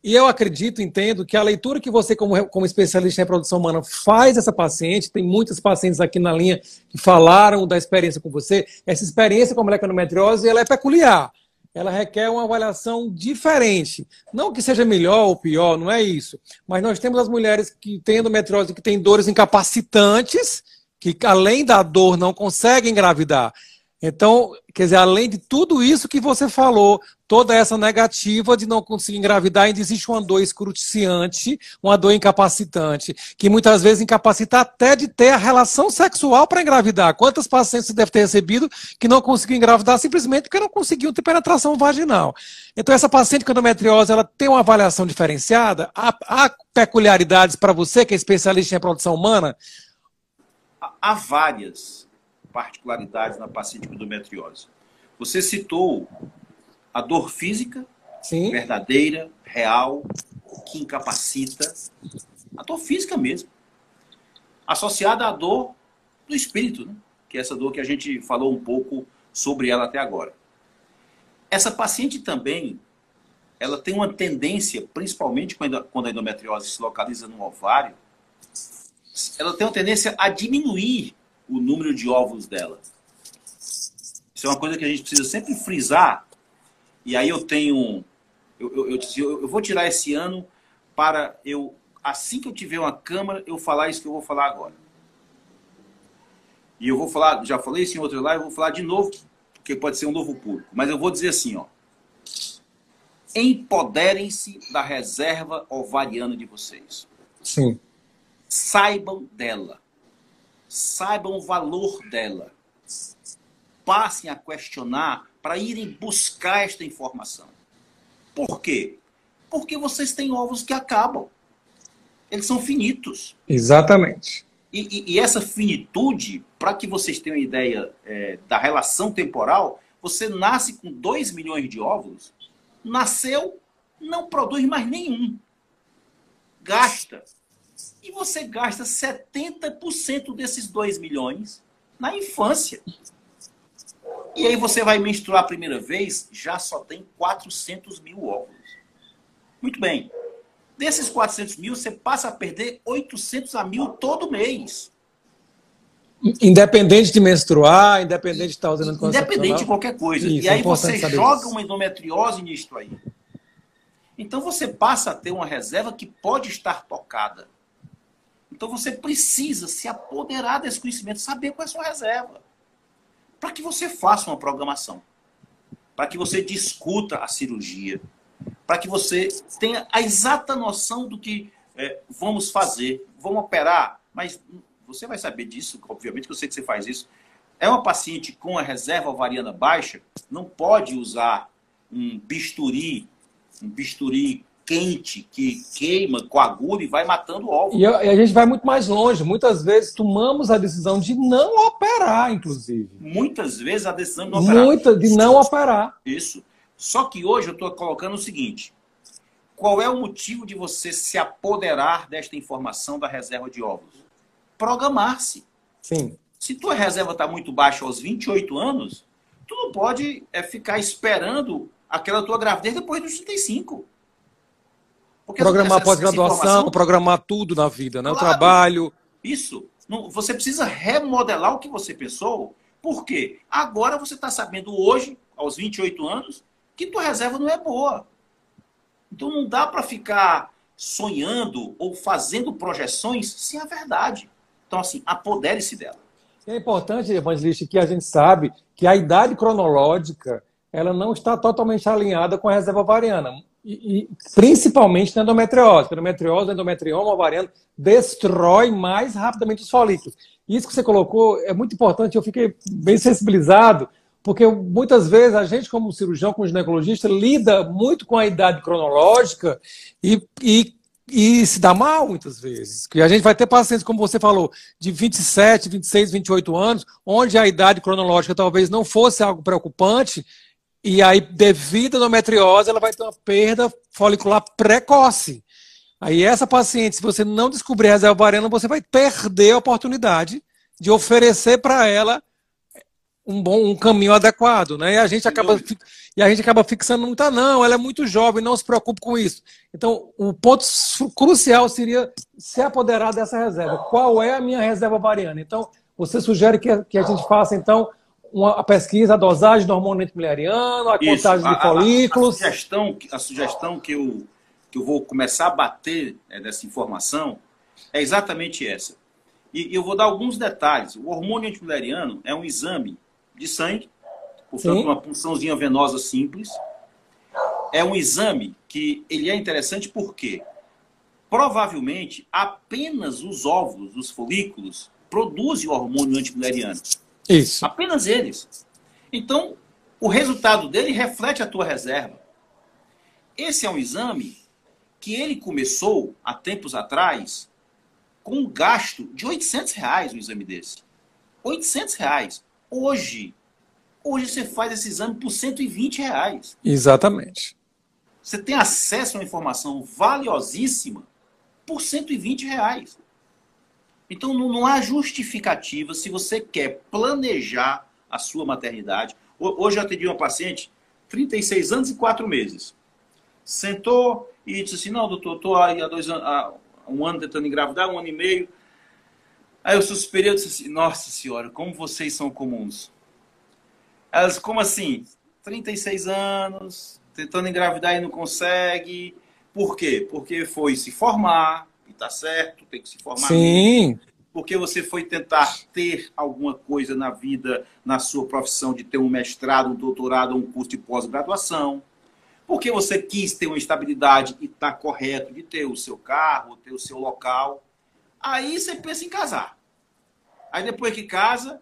E eu acredito, entendo, que a leitura que você, como, como especialista em reprodução humana, faz essa paciente, tem muitas pacientes aqui na linha que falaram da experiência com você, essa experiência com a moleconometriose, ela é peculiar. Ela requer uma avaliação diferente. Não que seja melhor ou pior, não é isso. Mas nós temos as mulheres que têm endometriose, que têm dores incapacitantes, que além da dor não conseguem engravidar. Então, quer dizer, além de tudo isso que você falou, toda essa negativa de não conseguir engravidar, ainda existe uma dor excruciante, uma dor incapacitante, que muitas vezes incapacita até de ter a relação sexual para engravidar. Quantas pacientes você deve ter recebido que não conseguiu engravidar simplesmente porque não conseguiu ter penetração vaginal? Então, essa paciente com endometriose, ela tem uma avaliação diferenciada? Há, há peculiaridades para você, que é especialista em reprodução humana? Há várias particularidades na paciente com endometriose. Você citou a dor física, Sim. verdadeira, real, que incapacita. A dor física mesmo. Associada à dor do espírito, né? que é essa dor que a gente falou um pouco sobre ela até agora. Essa paciente também, ela tem uma tendência, principalmente quando a endometriose se localiza no ovário, ela tem uma tendência a diminuir o número de ovos dela. Isso é uma coisa que a gente precisa sempre frisar. E aí eu tenho. Eu, eu, eu, eu vou tirar esse ano para eu, assim que eu tiver uma câmera, eu falar isso que eu vou falar agora. E eu vou falar, já falei isso em outra live, eu vou falar de novo, porque pode ser um novo público. Mas eu vou dizer assim, ó. Empoderem-se da reserva ovariana de vocês. Sim. Saibam dela saibam o valor dela. Passem a questionar para irem buscar esta informação. Por quê? Porque vocês têm ovos que acabam. Eles são finitos. Exatamente. E, e, e essa finitude, para que vocês tenham uma ideia é, da relação temporal, você nasce com 2 milhões de óvulos, nasceu, não produz mais nenhum. Gasta e você gasta 70% desses 2 milhões na infância. E aí você vai menstruar a primeira vez, já só tem 400 mil óvulos. Muito bem. Desses 400 mil, você passa a perder 800 a mil todo mês. Independente de menstruar, independente de estar usando Independente de qualquer coisa. Isso, e aí é você joga isso. uma endometriose nisto aí. Então você passa a ter uma reserva que pode estar tocada. Então você precisa se apoderar desse conhecimento, saber qual é a sua reserva. Para que você faça uma programação. Para que você discuta a cirurgia. Para que você tenha a exata noção do que é, vamos fazer. Vamos operar, mas você vai saber disso, obviamente que eu sei que você faz isso. É uma paciente com a reserva ovariana baixa, não pode usar um bisturi, um bisturi quente que queima, coagula e vai matando o óvulo. E a, gente vai muito mais longe. Muitas vezes tomamos a decisão de não operar, inclusive. Muitas vezes a decisão de não operar. Muita de não operar. Isso. Só que hoje eu estou colocando o seguinte: qual é o motivo de você se apoderar desta informação da reserva de óvulos? programar-se. Sim. Se tua reserva está muito baixa aos 28 anos, tu não pode é, ficar esperando aquela tua gravidez depois dos 35. Porque programar pós-graduação, programar tudo na vida, né? Claro, o trabalho. Isso. Não, você precisa remodelar o que você pensou. Por quê? Agora você está sabendo hoje, aos 28 anos, que tua reserva não é boa. Então não dá para ficar sonhando ou fazendo projeções sem a verdade. Então, assim, apodere-se dela. É importante, Evangelista, que a gente sabe que a idade cronológica ela não está totalmente alinhada com a reserva ovariana. E, e, principalmente na endometriose. A endometriose, endometrioma ovariano destrói mais rapidamente os folículos. Isso que você colocou é muito importante. Eu fiquei bem sensibilizado, porque muitas vezes a gente, como cirurgião, como ginecologista, lida muito com a idade cronológica e, e e se dá mal muitas vezes. Que a gente vai ter pacientes, como você falou, de 27, 26, 28 anos, onde a idade cronológica talvez não fosse algo preocupante, e aí, devido à endometriose, ela vai ter uma perda folicular precoce. Aí, essa paciente, se você não descobrir a reserva ovariana, você vai perder a oportunidade de oferecer para ela um bom um caminho adequado, né? E a gente acaba e a gente acaba fixando muito, ah, não, ela é muito jovem, não se preocupe com isso. Então, o ponto crucial seria se apoderar dessa reserva. Qual é a minha reserva ovariana? Então, você sugere que, que a gente faça então uma a pesquisa, a dosagem do hormônio antimileriano, a isso, contagem a, de folículos. A, a, sugestão, a sugestão que eu que eu vou começar a bater né, dessa informação é exatamente essa. E eu vou dar alguns detalhes. O hormônio antimileriano é um exame de sangue, portanto, Sim. uma punçãozinha venosa simples. É um exame que ele é interessante porque provavelmente apenas os óvulos dos folículos produzem o hormônio antimileriano. Isso. Apenas eles. Então, o resultado dele reflete a tua reserva. Esse é um exame que ele começou há tempos atrás com um gasto de 800 reais, um exame desse. 800 reais. Hoje, hoje você faz esse exame por 120 reais. Exatamente. Você tem acesso a uma informação valiosíssima por 120 reais. Então não, não há justificativa se você quer planejar a sua maternidade. Hoje eu atendi uma paciente, 36 anos e 4 meses. Sentou e disse assim, não, doutor, estou há, dois há um ano tentando engravidar, um ano e meio. Aí eu suspirei e disse assim, nossa senhora, como vocês são comuns. Elas, como assim? 36 anos, tentando engravidar e não consegue. Por quê? Porque foi se formar, e tá certo, tem que se formar. Sim. Mesmo. Porque você foi tentar ter alguma coisa na vida, na sua profissão, de ter um mestrado, um doutorado, um curso de pós-graduação. Porque você quis ter uma estabilidade e tá correto de ter o seu carro, ter o seu local. Aí você pensa em casar. Aí depois que casa,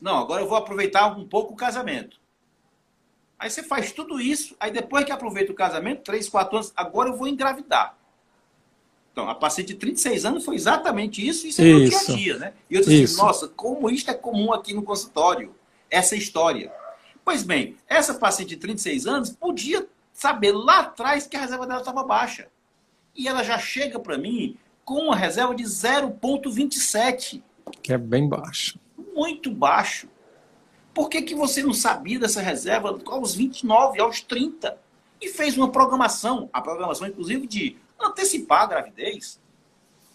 não, agora eu vou aproveitar um pouco o casamento. Aí você faz tudo isso, aí depois que aproveita o casamento, 3, 4 anos, agora eu vou engravidar. Então, a paciente de 36 anos foi exatamente isso, isso é isso. dia a dia, né? E eu disse assim, nossa, como isto é comum aqui no consultório, essa história. Pois bem, essa paciente de 36 anos podia saber lá atrás que a reserva dela estava baixa. E ela já chega para mim com uma reserva de 0,27. Que é bem baixo. Muito baixo. Por que, que você não sabia dessa reserva aos 29, aos 30? E fez uma programação, a programação inclusive de antecipar a gravidez,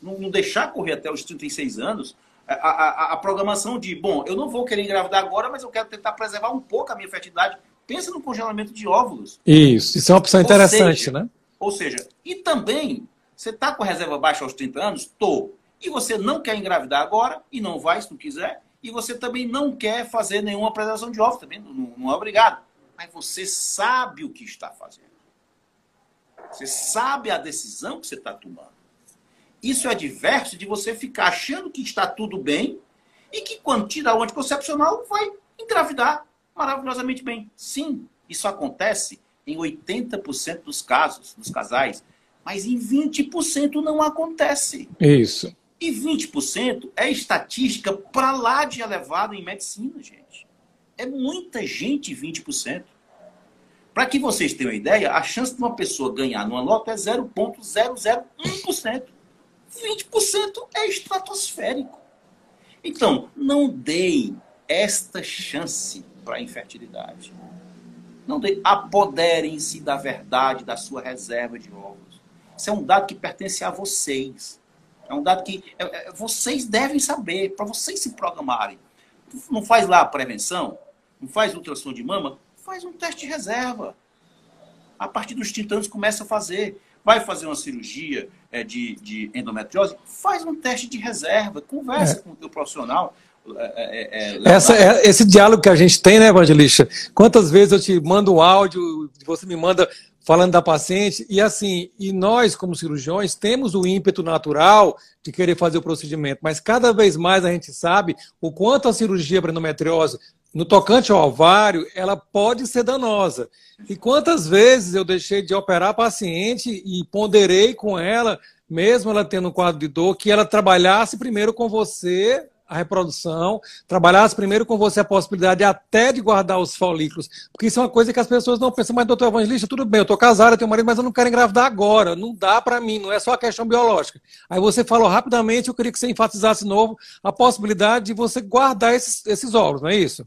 não, não deixar correr até os 36 anos, a, a, a, programação de, bom, eu não vou querer engravidar agora, mas eu quero tentar preservar um pouco a minha fertilidade. Pensa no congelamento de óvulos. Isso, isso é uma opção interessante, seja, né? Ou seja, e também, você está com a reserva baixa aos 30 anos? Tô. E você não quer engravidar agora, e não vai se não quiser, e você também não quer fazer nenhuma preservação de óvulos, também não, não é obrigado. Mas você sabe o que está fazendo. Você sabe a decisão que você está tomando. Isso é diverso de você ficar achando que está tudo bem e que quando tirar o anticoncepcional vai engravidar maravilhosamente bem. Sim, isso acontece em 80% dos casos, dos casais, mas em 20% não acontece. Isso. E 20% é estatística para lá de elevado em medicina, gente. É muita gente 20%. Para que vocês tenham uma ideia, a chance de uma pessoa ganhar numa loto é 0,001%. 20% é estratosférico. Então, não deem esta chance para a infertilidade. Não deem. Apoderem-se da verdade da sua reserva de ovos. Isso é um dado que pertence a vocês. É um dado que é, é, vocês devem saber, para vocês se programarem. Não faz lá a prevenção? Não faz ultrassom de mama? Faz um teste de reserva. A partir dos 30 anos começa a fazer vai fazer uma cirurgia é, de, de, endometriose, faz um teste de reserva, conversa é. com o teu profissional. É, é, é Essa, é, esse diálogo que a gente tem, né, Evangelista? Quantas vezes eu te mando um áudio, você me manda falando da paciente, e assim, e nós, como cirurgiões, temos o ímpeto natural de querer fazer o procedimento, mas cada vez mais a gente sabe o quanto a cirurgia para endometriose no tocante ao ovário, ela pode ser danosa. E quantas vezes eu deixei de operar a paciente e ponderei com ela, mesmo ela tendo um quadro de dor, que ela trabalhasse primeiro com você a reprodução, trabalhasse primeiro com você a possibilidade até de guardar os folículos, porque isso é uma coisa que as pessoas não pensam, mas doutor Evangelista, tudo bem, eu estou casada, eu tenho marido, mas eu não quero engravidar agora, não dá para mim, não é só a questão biológica. Aí você falou rapidamente, eu queria que você enfatizasse de novo a possibilidade de você guardar esses, esses óvulos, não é isso?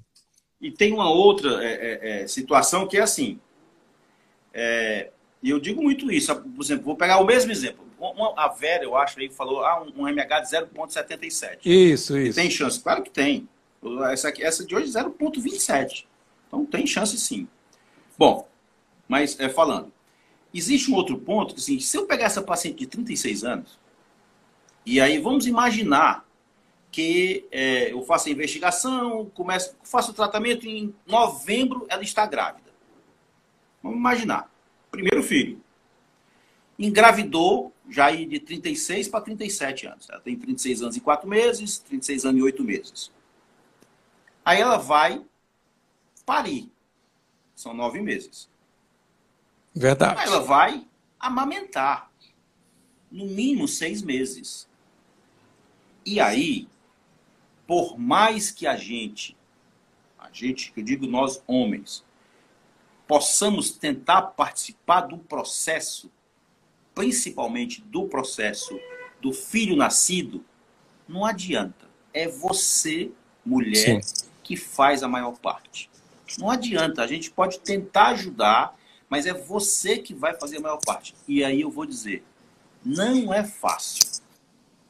E tem uma outra é, é, é, situação que é assim. É, e eu digo muito isso. Por exemplo, vou pegar o mesmo exemplo. A Vera, eu acho, aí falou ah, um, um MH de 0,77. Isso, isso. tem chance? Claro que tem. Essa, aqui, essa de hoje é 0,27. Então tem chance sim. Bom, mas é, falando. Existe um outro ponto que, assim, se eu pegar essa paciente de 36 anos, e aí vamos imaginar que é, eu faço a investigação, começo, faço o tratamento em novembro, ela está grávida. Vamos imaginar. Primeiro filho. Engravidou já de 36 para 37 anos. Ela tem 36 anos e 4 meses, 36 anos e 8 meses. Aí ela vai parir. São 9 meses. Verdade. Aí ela vai amamentar. No mínimo 6 meses. E aí, por mais que a gente, a gente, que eu digo nós homens, possamos tentar participar do processo, principalmente do processo do filho nascido, não adianta. É você, mulher, Sim. que faz a maior parte. Não adianta. A gente pode tentar ajudar, mas é você que vai fazer a maior parte. E aí eu vou dizer, não é fácil.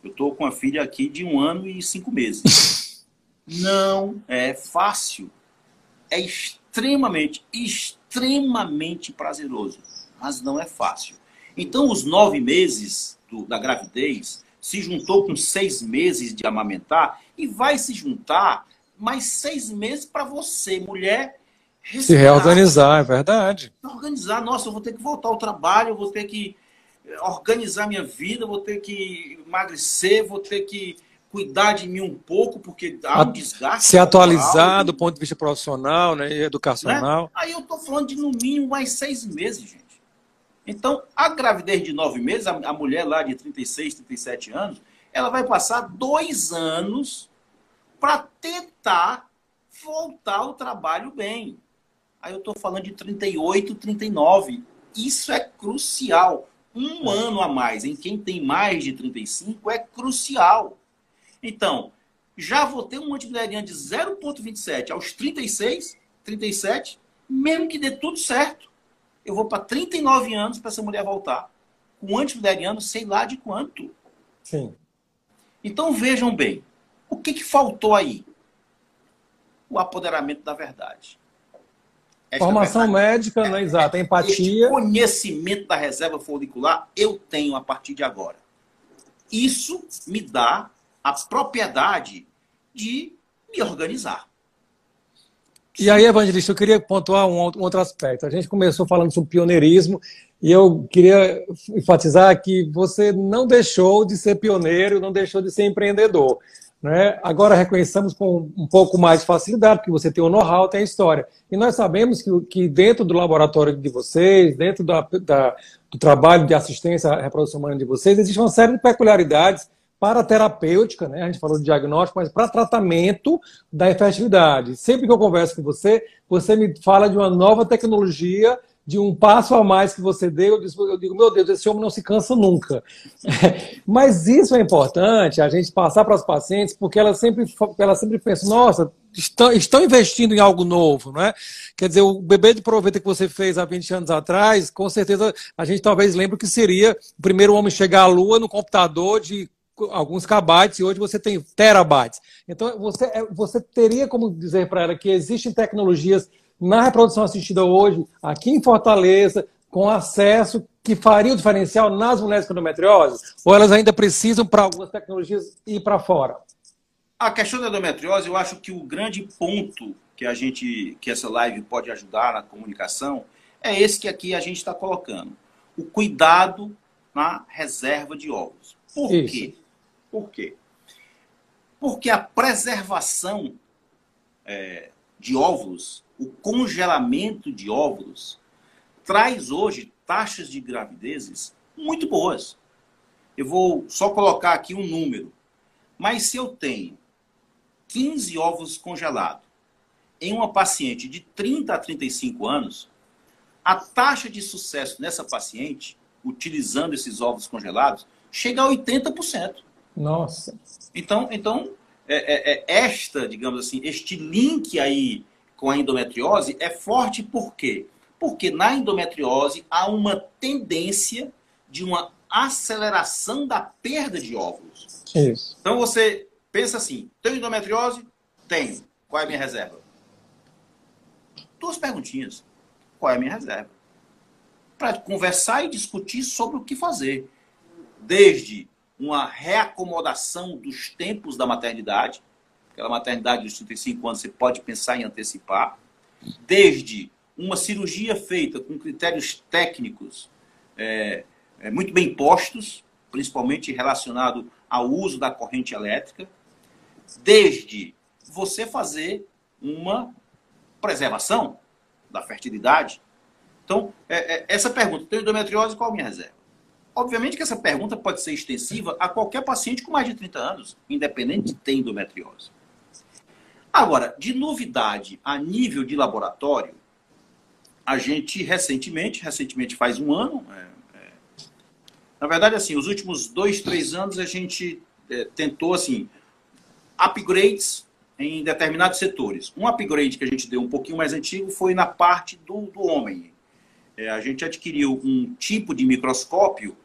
Eu estou com a filha aqui de um ano e cinco meses. Não é fácil. É extremamente, extremamente prazeroso, mas não é fácil. Então, os nove meses do, da gravidez se juntou com seis meses de amamentar e vai se juntar mais seis meses para você, mulher, respirar. se reorganizar, é verdade. Organizar, nossa, eu vou ter que voltar ao trabalho, eu vou ter que organizar minha vida, vou ter que emagrecer, vou ter que cuidar de mim um pouco, porque há um desgaste. Se atualizar do ponto de vista profissional né, e educacional. Né? Aí eu estou falando de no mínimo mais seis meses, gente. Então, a gravidez de nove meses, a, a mulher lá de 36, 37 anos, ela vai passar dois anos para tentar voltar ao trabalho bem. Aí eu estou falando de 38, 39. Isso é crucial um ano a mais em quem tem mais de 35 é crucial. Então, já vou ter um antibilhariano de 0,27 aos 36, 37, mesmo que dê tudo certo. Eu vou para 39 anos para essa mulher voltar. Com um sei lá de quanto. Sim. Então vejam bem, o que, que faltou aí? O apoderamento da verdade. Formação médica, não é exato, empatia. Este conhecimento da reserva folicular eu tenho a partir de agora. Isso me dá a propriedade de me organizar. E aí, Evangelista, eu queria pontuar um outro aspecto. A gente começou falando sobre pioneirismo e eu queria enfatizar que você não deixou de ser pioneiro, não deixou de ser empreendedor. Né? Agora reconhecemos com um pouco mais de facilidade, porque você tem o know-how, tem a história. E nós sabemos que, que dentro do laboratório de vocês, dentro da, da, do trabalho de assistência à reprodução humana de vocês, existe uma série de peculiaridades para terapêutica, né? a gente falou de diagnóstico, mas para tratamento da infertilidade. Sempre que eu converso com você, você me fala de uma nova tecnologia, de um passo a mais que você deu. Eu digo, meu Deus, esse homem não se cansa nunca. mas isso é importante, a gente passar para os pacientes, porque elas sempre, elas sempre pensam, nossa, estão, estão investindo em algo novo, não é? Quer dizer, o bebê de proveta que você fez há 20 anos atrás, com certeza a gente talvez lembre que seria o primeiro homem chegar à Lua no computador de alguns kbytes e hoje você tem terabytes. Então, você, é, você teria como dizer para ela que existem tecnologias na reprodução assistida hoje, aqui em Fortaleza, com acesso que faria o diferencial nas mulheres com endometriose? Ou elas ainda precisam, para algumas tecnologias, ir para fora? A questão da endometriose, eu acho que o grande ponto que a gente, que essa live pode ajudar na comunicação, é esse que aqui a gente está colocando. O cuidado na reserva de ovos. Por Isso. quê? Por quê? Porque a preservação é, de óvulos, o congelamento de óvulos, traz hoje taxas de gravidezes muito boas. Eu vou só colocar aqui um número. Mas se eu tenho 15 ovos congelados em uma paciente de 30 a 35 anos, a taxa de sucesso nessa paciente, utilizando esses ovos congelados, chega a 80%. Nossa. Então, então é, é, é, esta, digamos assim, este link aí com a endometriose é forte por quê? Porque na endometriose há uma tendência de uma aceleração da perda de óvulos. Isso. Então você pensa assim, tenho endometriose? Tenho. Qual é a minha reserva? Duas perguntinhas. Qual é a minha reserva? Para conversar e discutir sobre o que fazer. Desde uma reacomodação dos tempos da maternidade. Aquela maternidade dos 35 anos você pode pensar em antecipar. Desde uma cirurgia feita com critérios técnicos é, é, muito bem postos, principalmente relacionado ao uso da corrente elétrica. Desde você fazer uma preservação da fertilidade. Então, é, é essa pergunta, tenho endometriose, qual a minha reserva? Obviamente que essa pergunta pode ser extensiva a qualquer paciente com mais de 30 anos, independente de ter endometriose. Agora, de novidade a nível de laboratório, a gente recentemente, recentemente faz um ano, é, é, na verdade, assim, os últimos dois, três anos a gente é, tentou, assim, upgrades em determinados setores. Um upgrade que a gente deu um pouquinho mais antigo foi na parte do, do homem, é, a gente adquiriu um tipo de microscópio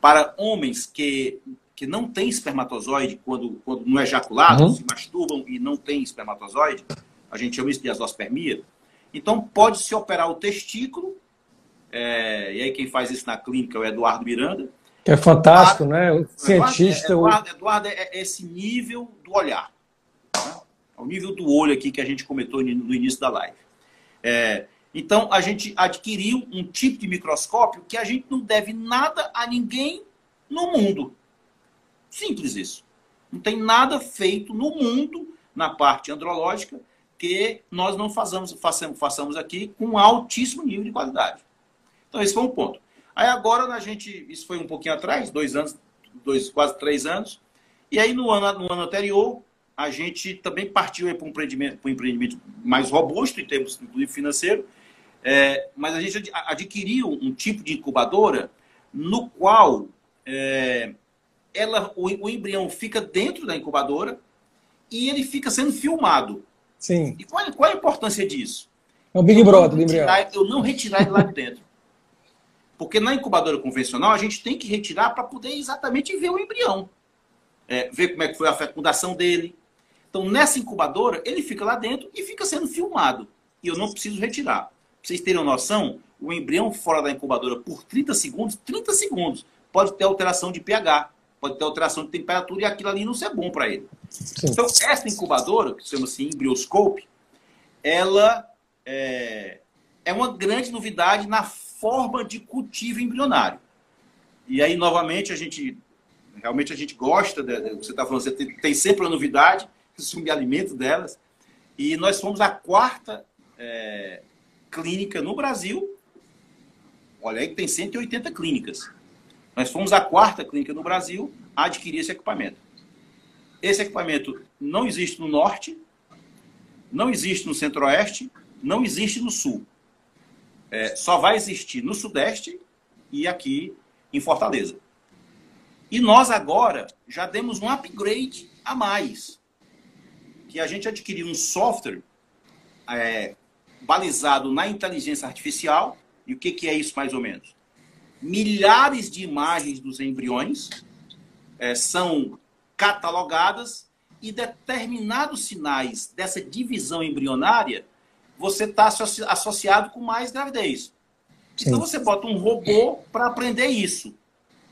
para homens que, que não têm espermatozoide quando, quando não é ejaculado, uhum. se masturbam e não têm espermatozoide. A gente chama isso de azospermia. Então, pode-se operar o testículo, é, e aí quem faz isso na clínica é o Eduardo Miranda. Que é fantástico, né? O cientista. Eduardo, Eduardo, é, é esse nível do olhar. Né? É o nível do olho aqui que a gente comentou no início da live. É, então, a gente adquiriu um tipo de microscópio que a gente não deve nada a ninguém no mundo. Simples isso. Não tem nada feito no mundo, na parte andrológica, que nós não façamos, façamos, façamos aqui com altíssimo nível de qualidade. Então, esse foi um ponto. Aí agora a gente, isso foi um pouquinho atrás, dois anos, dois, quase três anos. E aí no ano, no ano anterior, a gente também partiu para um empreendimento, um empreendimento mais robusto em termos inclusive financeiro, é, mas a gente adquiriu um tipo de incubadora no qual é, ela, o, o, embrião fica dentro da incubadora e ele fica sendo filmado. Sim. E qual, qual a importância disso? É o Big Brother do embrião. Eu não retirar ele lá de dentro. Porque na incubadora convencional a gente tem que retirar para poder exatamente ver o embrião. É, ver como é que foi a fecundação dele. Então, nessa incubadora, ele fica lá dentro e fica sendo filmado. E eu não preciso retirar. Pra vocês terem uma noção, o embrião fora da incubadora por 30 segundos, 30 segundos, pode ter alteração de pH, pode ter alteração de temperatura e aquilo ali não ser bom para ele. Sim. Então, essa incubadora, que se chama assim embrioscope, ela é, é uma grande novidade na forma de cultivo embrionário. E aí, novamente, a gente realmente a gente gosta, de, você está falando, você tem, tem, sempre uma novidade, isso me alimento delas. E nós fomos a quarta é, clínica no Brasil. Olha aí que tem 180 clínicas. Nós fomos a quarta clínica no Brasil a adquirir esse equipamento. Esse equipamento não existe no norte, não existe no centro-oeste, não existe no sul. É, só vai existir no Sudeste e aqui em Fortaleza. E nós agora já demos um upgrade a mais. Que a gente adquiriu um software é, balizado na inteligência artificial. E o que, que é isso mais ou menos? Milhares de imagens dos embriões é, são catalogadas e determinados sinais dessa divisão embrionária você está associado com mais gravidez. Sim. Então você bota um robô para aprender isso.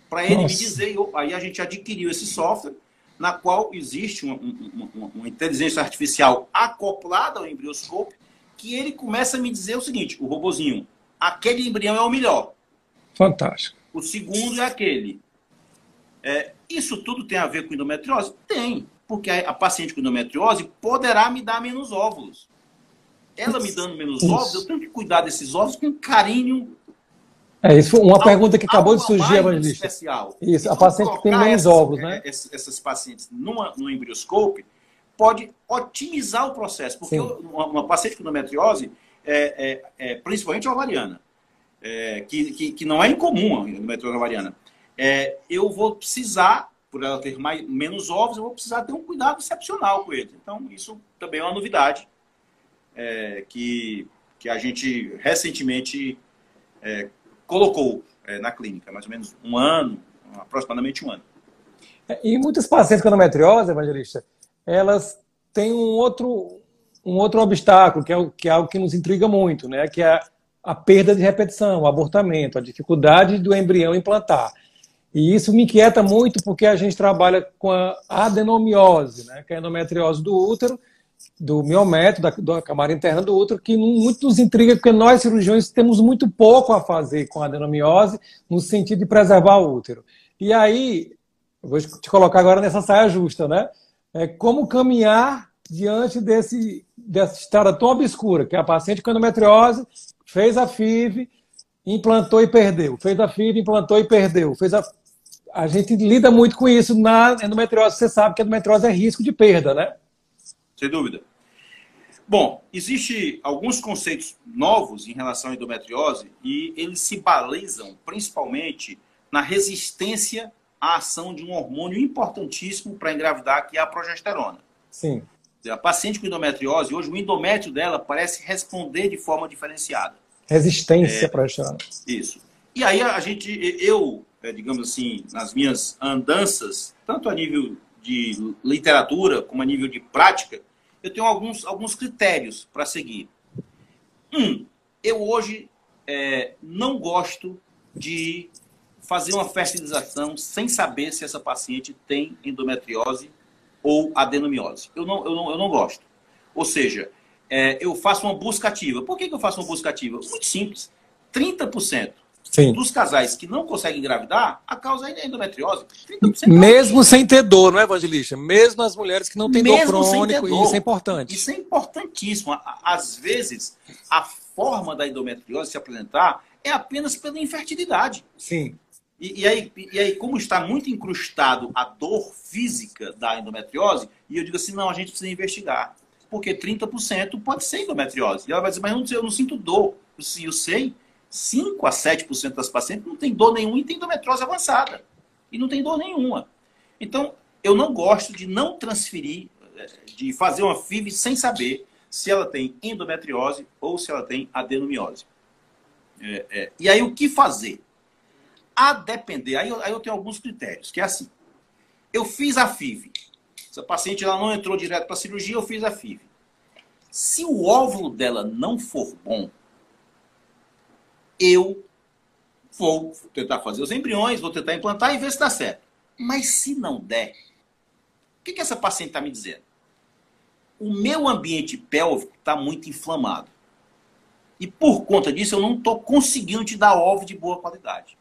Para ele Nossa. me dizer, aí a gente adquiriu esse software, na qual existe uma, uma, uma, inteligência artificial acoplada ao embrioscope, que ele começa a me dizer o seguinte: o robozinho, aquele embrião é o melhor. Fantástico. O segundo é aquele. É, isso tudo tem a ver com endometriose? Tem, porque a, a paciente com endometriose poderá me dar menos óvulos ela me dando menos isso. ovos, eu tenho que cuidar desses ovos com carinho. É, isso foi uma pergunta que acabou de surgir, evangelista. Especial. Isso, então, a paciente que tem menos ovos, né? É, essas pacientes numa, no embrioscope pode otimizar o processo, porque uma, uma, paciente com endometriose, é, é, é, principalmente ovariana, é, que, que, que, não é incomum a endometriose ovariana, é, eu vou precisar, por ela ter mais, menos ovos, eu vou precisar ter um cuidado excepcional com ele. Então, isso também é uma novidade é, que, que a gente recentemente é, colocou é, na clínica, mais ou menos um ano, aproximadamente um ano. E muitas pacientes com endometriose, evangelista, elas têm um outro, um outro obstáculo, que é, que é algo que nos intriga muito, né? que é a, perda de repetição, o abortamento, a dificuldade do embrião implantar. E isso me inquieta muito porque a gente trabalha com a adenomiose, né? que é a endometriose do útero, do miométrio, da, da camada interna do útero, que muito nos intriga, porque nós cirurgiões temos muito pouco a fazer com a adenomiose, no sentido de preservar o útero. E aí, vou te colocar agora nessa saia justa, né? É como caminhar diante desse, dessa história tão obscura, que a paciente com endometriose fez a FIV, implantou e perdeu. Fez a FIV, implantou e perdeu. Fez a... a gente lida muito com isso na endometriose. Você sabe que a endometriose é risco de perda, né? Sem dúvida. Bom, existe alguns conceitos novos em relação à endometriose e eles se balizam principalmente na resistência à ação de um hormônio importantíssimo para engravidar, que é a progesterona. Sim. A paciente com endometriose, hoje o endométrio dela parece responder de forma diferenciada. Resistência é, progesterona. Isso. E aí a gente, eu, é, digamos assim, nas minhas andanças, tanto a nível de literatura como a nível de prática, eu tenho alguns, alguns critérios para seguir. Um, eu hoje é, não gosto de fazer uma fertilização sem saber se essa paciente tem endometriose ou adenomiose. Eu não, eu não, eu não gosto. Ou seja, é, eu faço uma busca ativa. Por que, que eu faço uma busca ativa? Muito simples. 30% Sim. dos casais que não conseguem engravidar, a causa é endometriose. Mesmo sem ter dor, não é, Evangelista? Mesmo as mulheres que não têm Mesmo dor crônico, dor. isso é importante. Isso é importantíssimo. Às vezes, a forma da endometriose se apresentar é apenas pela infertilidade. Sim. E, e, aí, e aí, como está muito incrustado a dor física da endometriose, e eu digo assim, não, a gente precisa investigar. Porque 30% pode ser endometriose. E ela vai dizer, mas eu não, eu não sinto dor. Eu, eu sei, 5 a 7% das pacientes não tem dor nenhuma e tem endometriose avançada. E não tem dor nenhuma. Então, eu não gosto de não transferir de fazer uma FIV sem saber se ela tem endometriose ou se ela tem adenomiose. É, é, e aí o que fazer? A depender, aí eu, aí eu tenho alguns critérios, que é assim. Eu fiz a FIV. Essa paciente ela não entrou direto para a cirurgia, eu fiz a FIV. Se o óvulo dela não for bom, eu vou tentar fazer os embriões, vou tentar implantar e ver se dá certo. Mas se não der, o que, que essa paciente está me dizendo? O meu ambiente pélvico está muito inflamado. E por conta disso, eu não estou conseguindo te dar ovo de boa qualidade.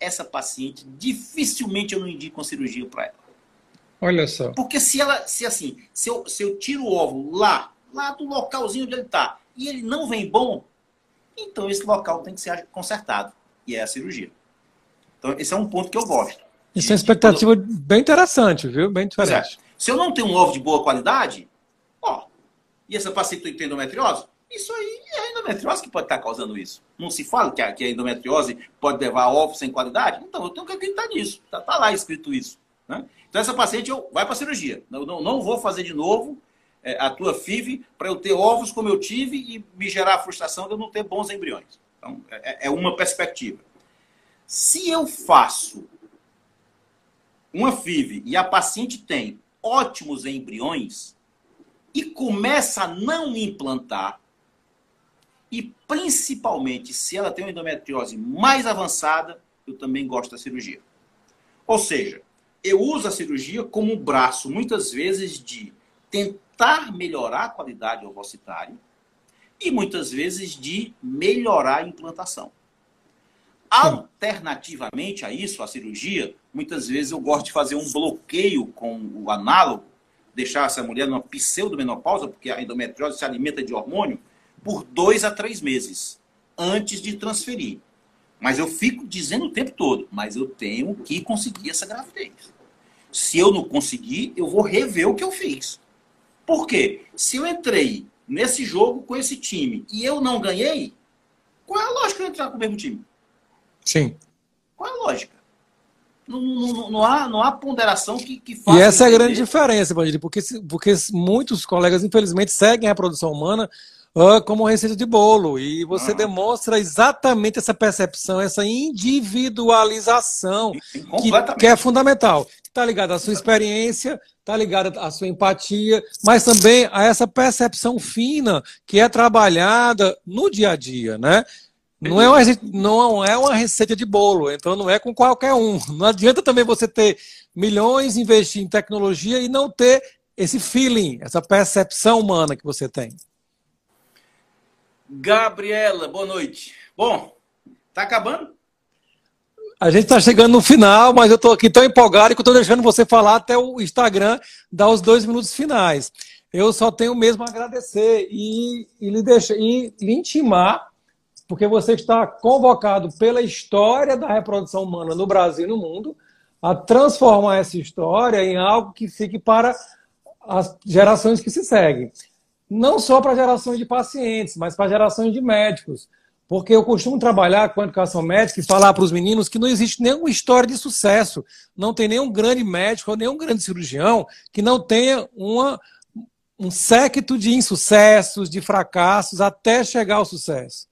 Essa paciente, dificilmente eu não indico uma cirurgia para ela. Olha só. Porque se ela, se assim, se eu, se eu tiro o óvulo lá, lá do localzinho onde ele está, e ele não vem bom, então esse local tem que ser consertado. E é a cirurgia. Então, esse é um ponto que eu gosto. Isso é uma expectativa quando... bem interessante, viu? Bem diferente. É. Se eu não tenho um ovo de boa qualidade, ó, e essa paciente tem endometriose, isso aí é a endometriose que pode estar causando isso. Não se fala que a, que a endometriose pode levar a ovos sem qualidade? Então, eu tenho que acreditar nisso. Está tá lá escrito isso. Né? Então, essa paciente eu, vai para a cirurgia. Não, não, não vou fazer de novo é, a tua FIV para eu ter ovos como eu tive e me gerar a frustração de eu não ter bons embriões. Então, é, é uma perspectiva. Se eu faço uma FIV e a paciente tem ótimos embriões e começa a não implantar, e principalmente se ela tem uma endometriose mais avançada, eu também gosto da cirurgia. Ou seja, eu uso a cirurgia como um braço, muitas vezes, de tentar melhorar a qualidade ovocitária e muitas vezes de melhorar a implantação. Alternativamente a isso, a cirurgia, muitas vezes eu gosto de fazer um bloqueio com o análogo, deixar essa mulher numa pseudomenopausa, porque a endometriose se alimenta de hormônio, por dois a três meses, antes de transferir. Mas eu fico dizendo o tempo todo, mas eu tenho que conseguir essa gravidez. Se eu não conseguir, eu vou rever o que eu fiz. Por quê? Se eu entrei nesse jogo com esse time e eu não ganhei, qual é a lógica de entrar com o mesmo time? Sim. Qual é a lógica? Não, não, não, há, não há ponderação que, que faça. E essa é a grande diferença, Bandido, porque, porque muitos colegas, infelizmente, seguem a produção humana como receita de bolo. E você uhum. demonstra exatamente essa percepção, essa individualização, que, que, é fundamental. Está ligada à sua experiência, está ligada à sua empatia, mas também a essa percepção fina que é trabalhada no dia a dia, né? Não é, uma, não é uma receita de bolo, então não é com qualquer um. Não adianta também você ter milhões, investir em tecnologia e não ter esse feeling, essa percepção humana que você tem. Gabriela, boa noite. Bom, tá acabando? A gente está chegando no final, mas eu estou aqui tão empolgado que estou deixando você falar até o Instagram, dar os dois minutos finais. Eu só tenho mesmo a agradecer e, e, lhe, deixar, e lhe intimar, porque você está convocado pela história da reprodução humana no Brasil e no mundo, a transformar essa história em algo que fique para as gerações que se seguem não só para gerações de pacientes, mas para gerações de médicos. Porque eu costumo trabalhar com a educação médica e falar para os meninos que não existe nenhuma história de sucesso. Não tem nenhum grande médico ou nenhum grande cirurgião que não tenha uma, um séquito de insucessos, de fracassos, até chegar ao sucesso.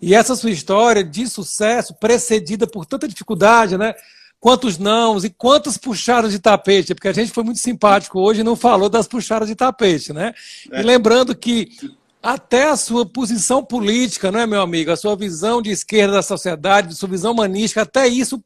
E essa sua história de sucesso, precedida por tanta dificuldade, né? Quantos nãos e quantas puxadas de tapete, porque a gente foi muito simpático hoje e não falou das puxadas de tapete, né? É. E lembrando que até a sua posição política, não é, meu amigo? A sua visão de esquerda da sociedade, sua visão humanística, até isso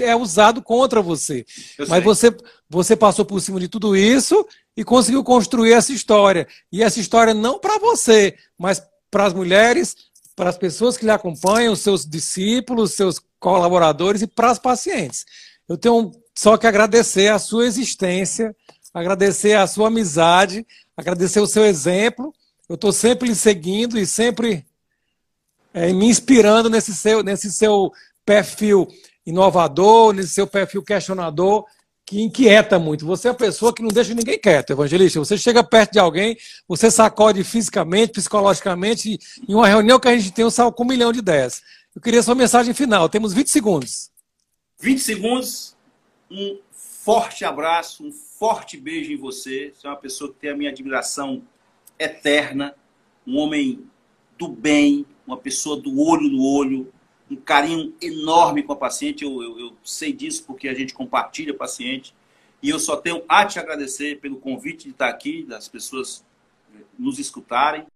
é usado contra você. Eu Mas você, você passou por cima de tudo isso e conseguiu construir essa história. E essa história não para você, mas para as mulheres, para as pessoas que lhe acompanham, seus discípulos, seus colaboradores e para as pacientes. Eu tenho só que agradecer a sua existência, agradecer a sua amizade, agradecer o seu exemplo. Eu estou sempre lhe seguindo e sempre é, me inspirando nesse seu, nesse seu perfil inovador, nesse seu perfil questionador que inquieta muito. Você é a pessoa que não deixa ninguém quieto, evangelista. Você chega perto de alguém, você sacode fisicamente, psicologicamente, em uma reunião que a gente tem, eu saio com um milhão de ideias. Eu queria sua mensagem final. Temos 20 segundos. 20 segundos. Um forte abraço, um forte beijo em você. Você é uma pessoa que tem a minha admiração eterna, um homem do bem, uma pessoa do olho no olho, um carinho enorme com a paciente. Eu, eu, eu sei disso porque a gente compartilha paciente. E eu só tenho a te agradecer pelo convite de estar aqui, das pessoas nos escutarem.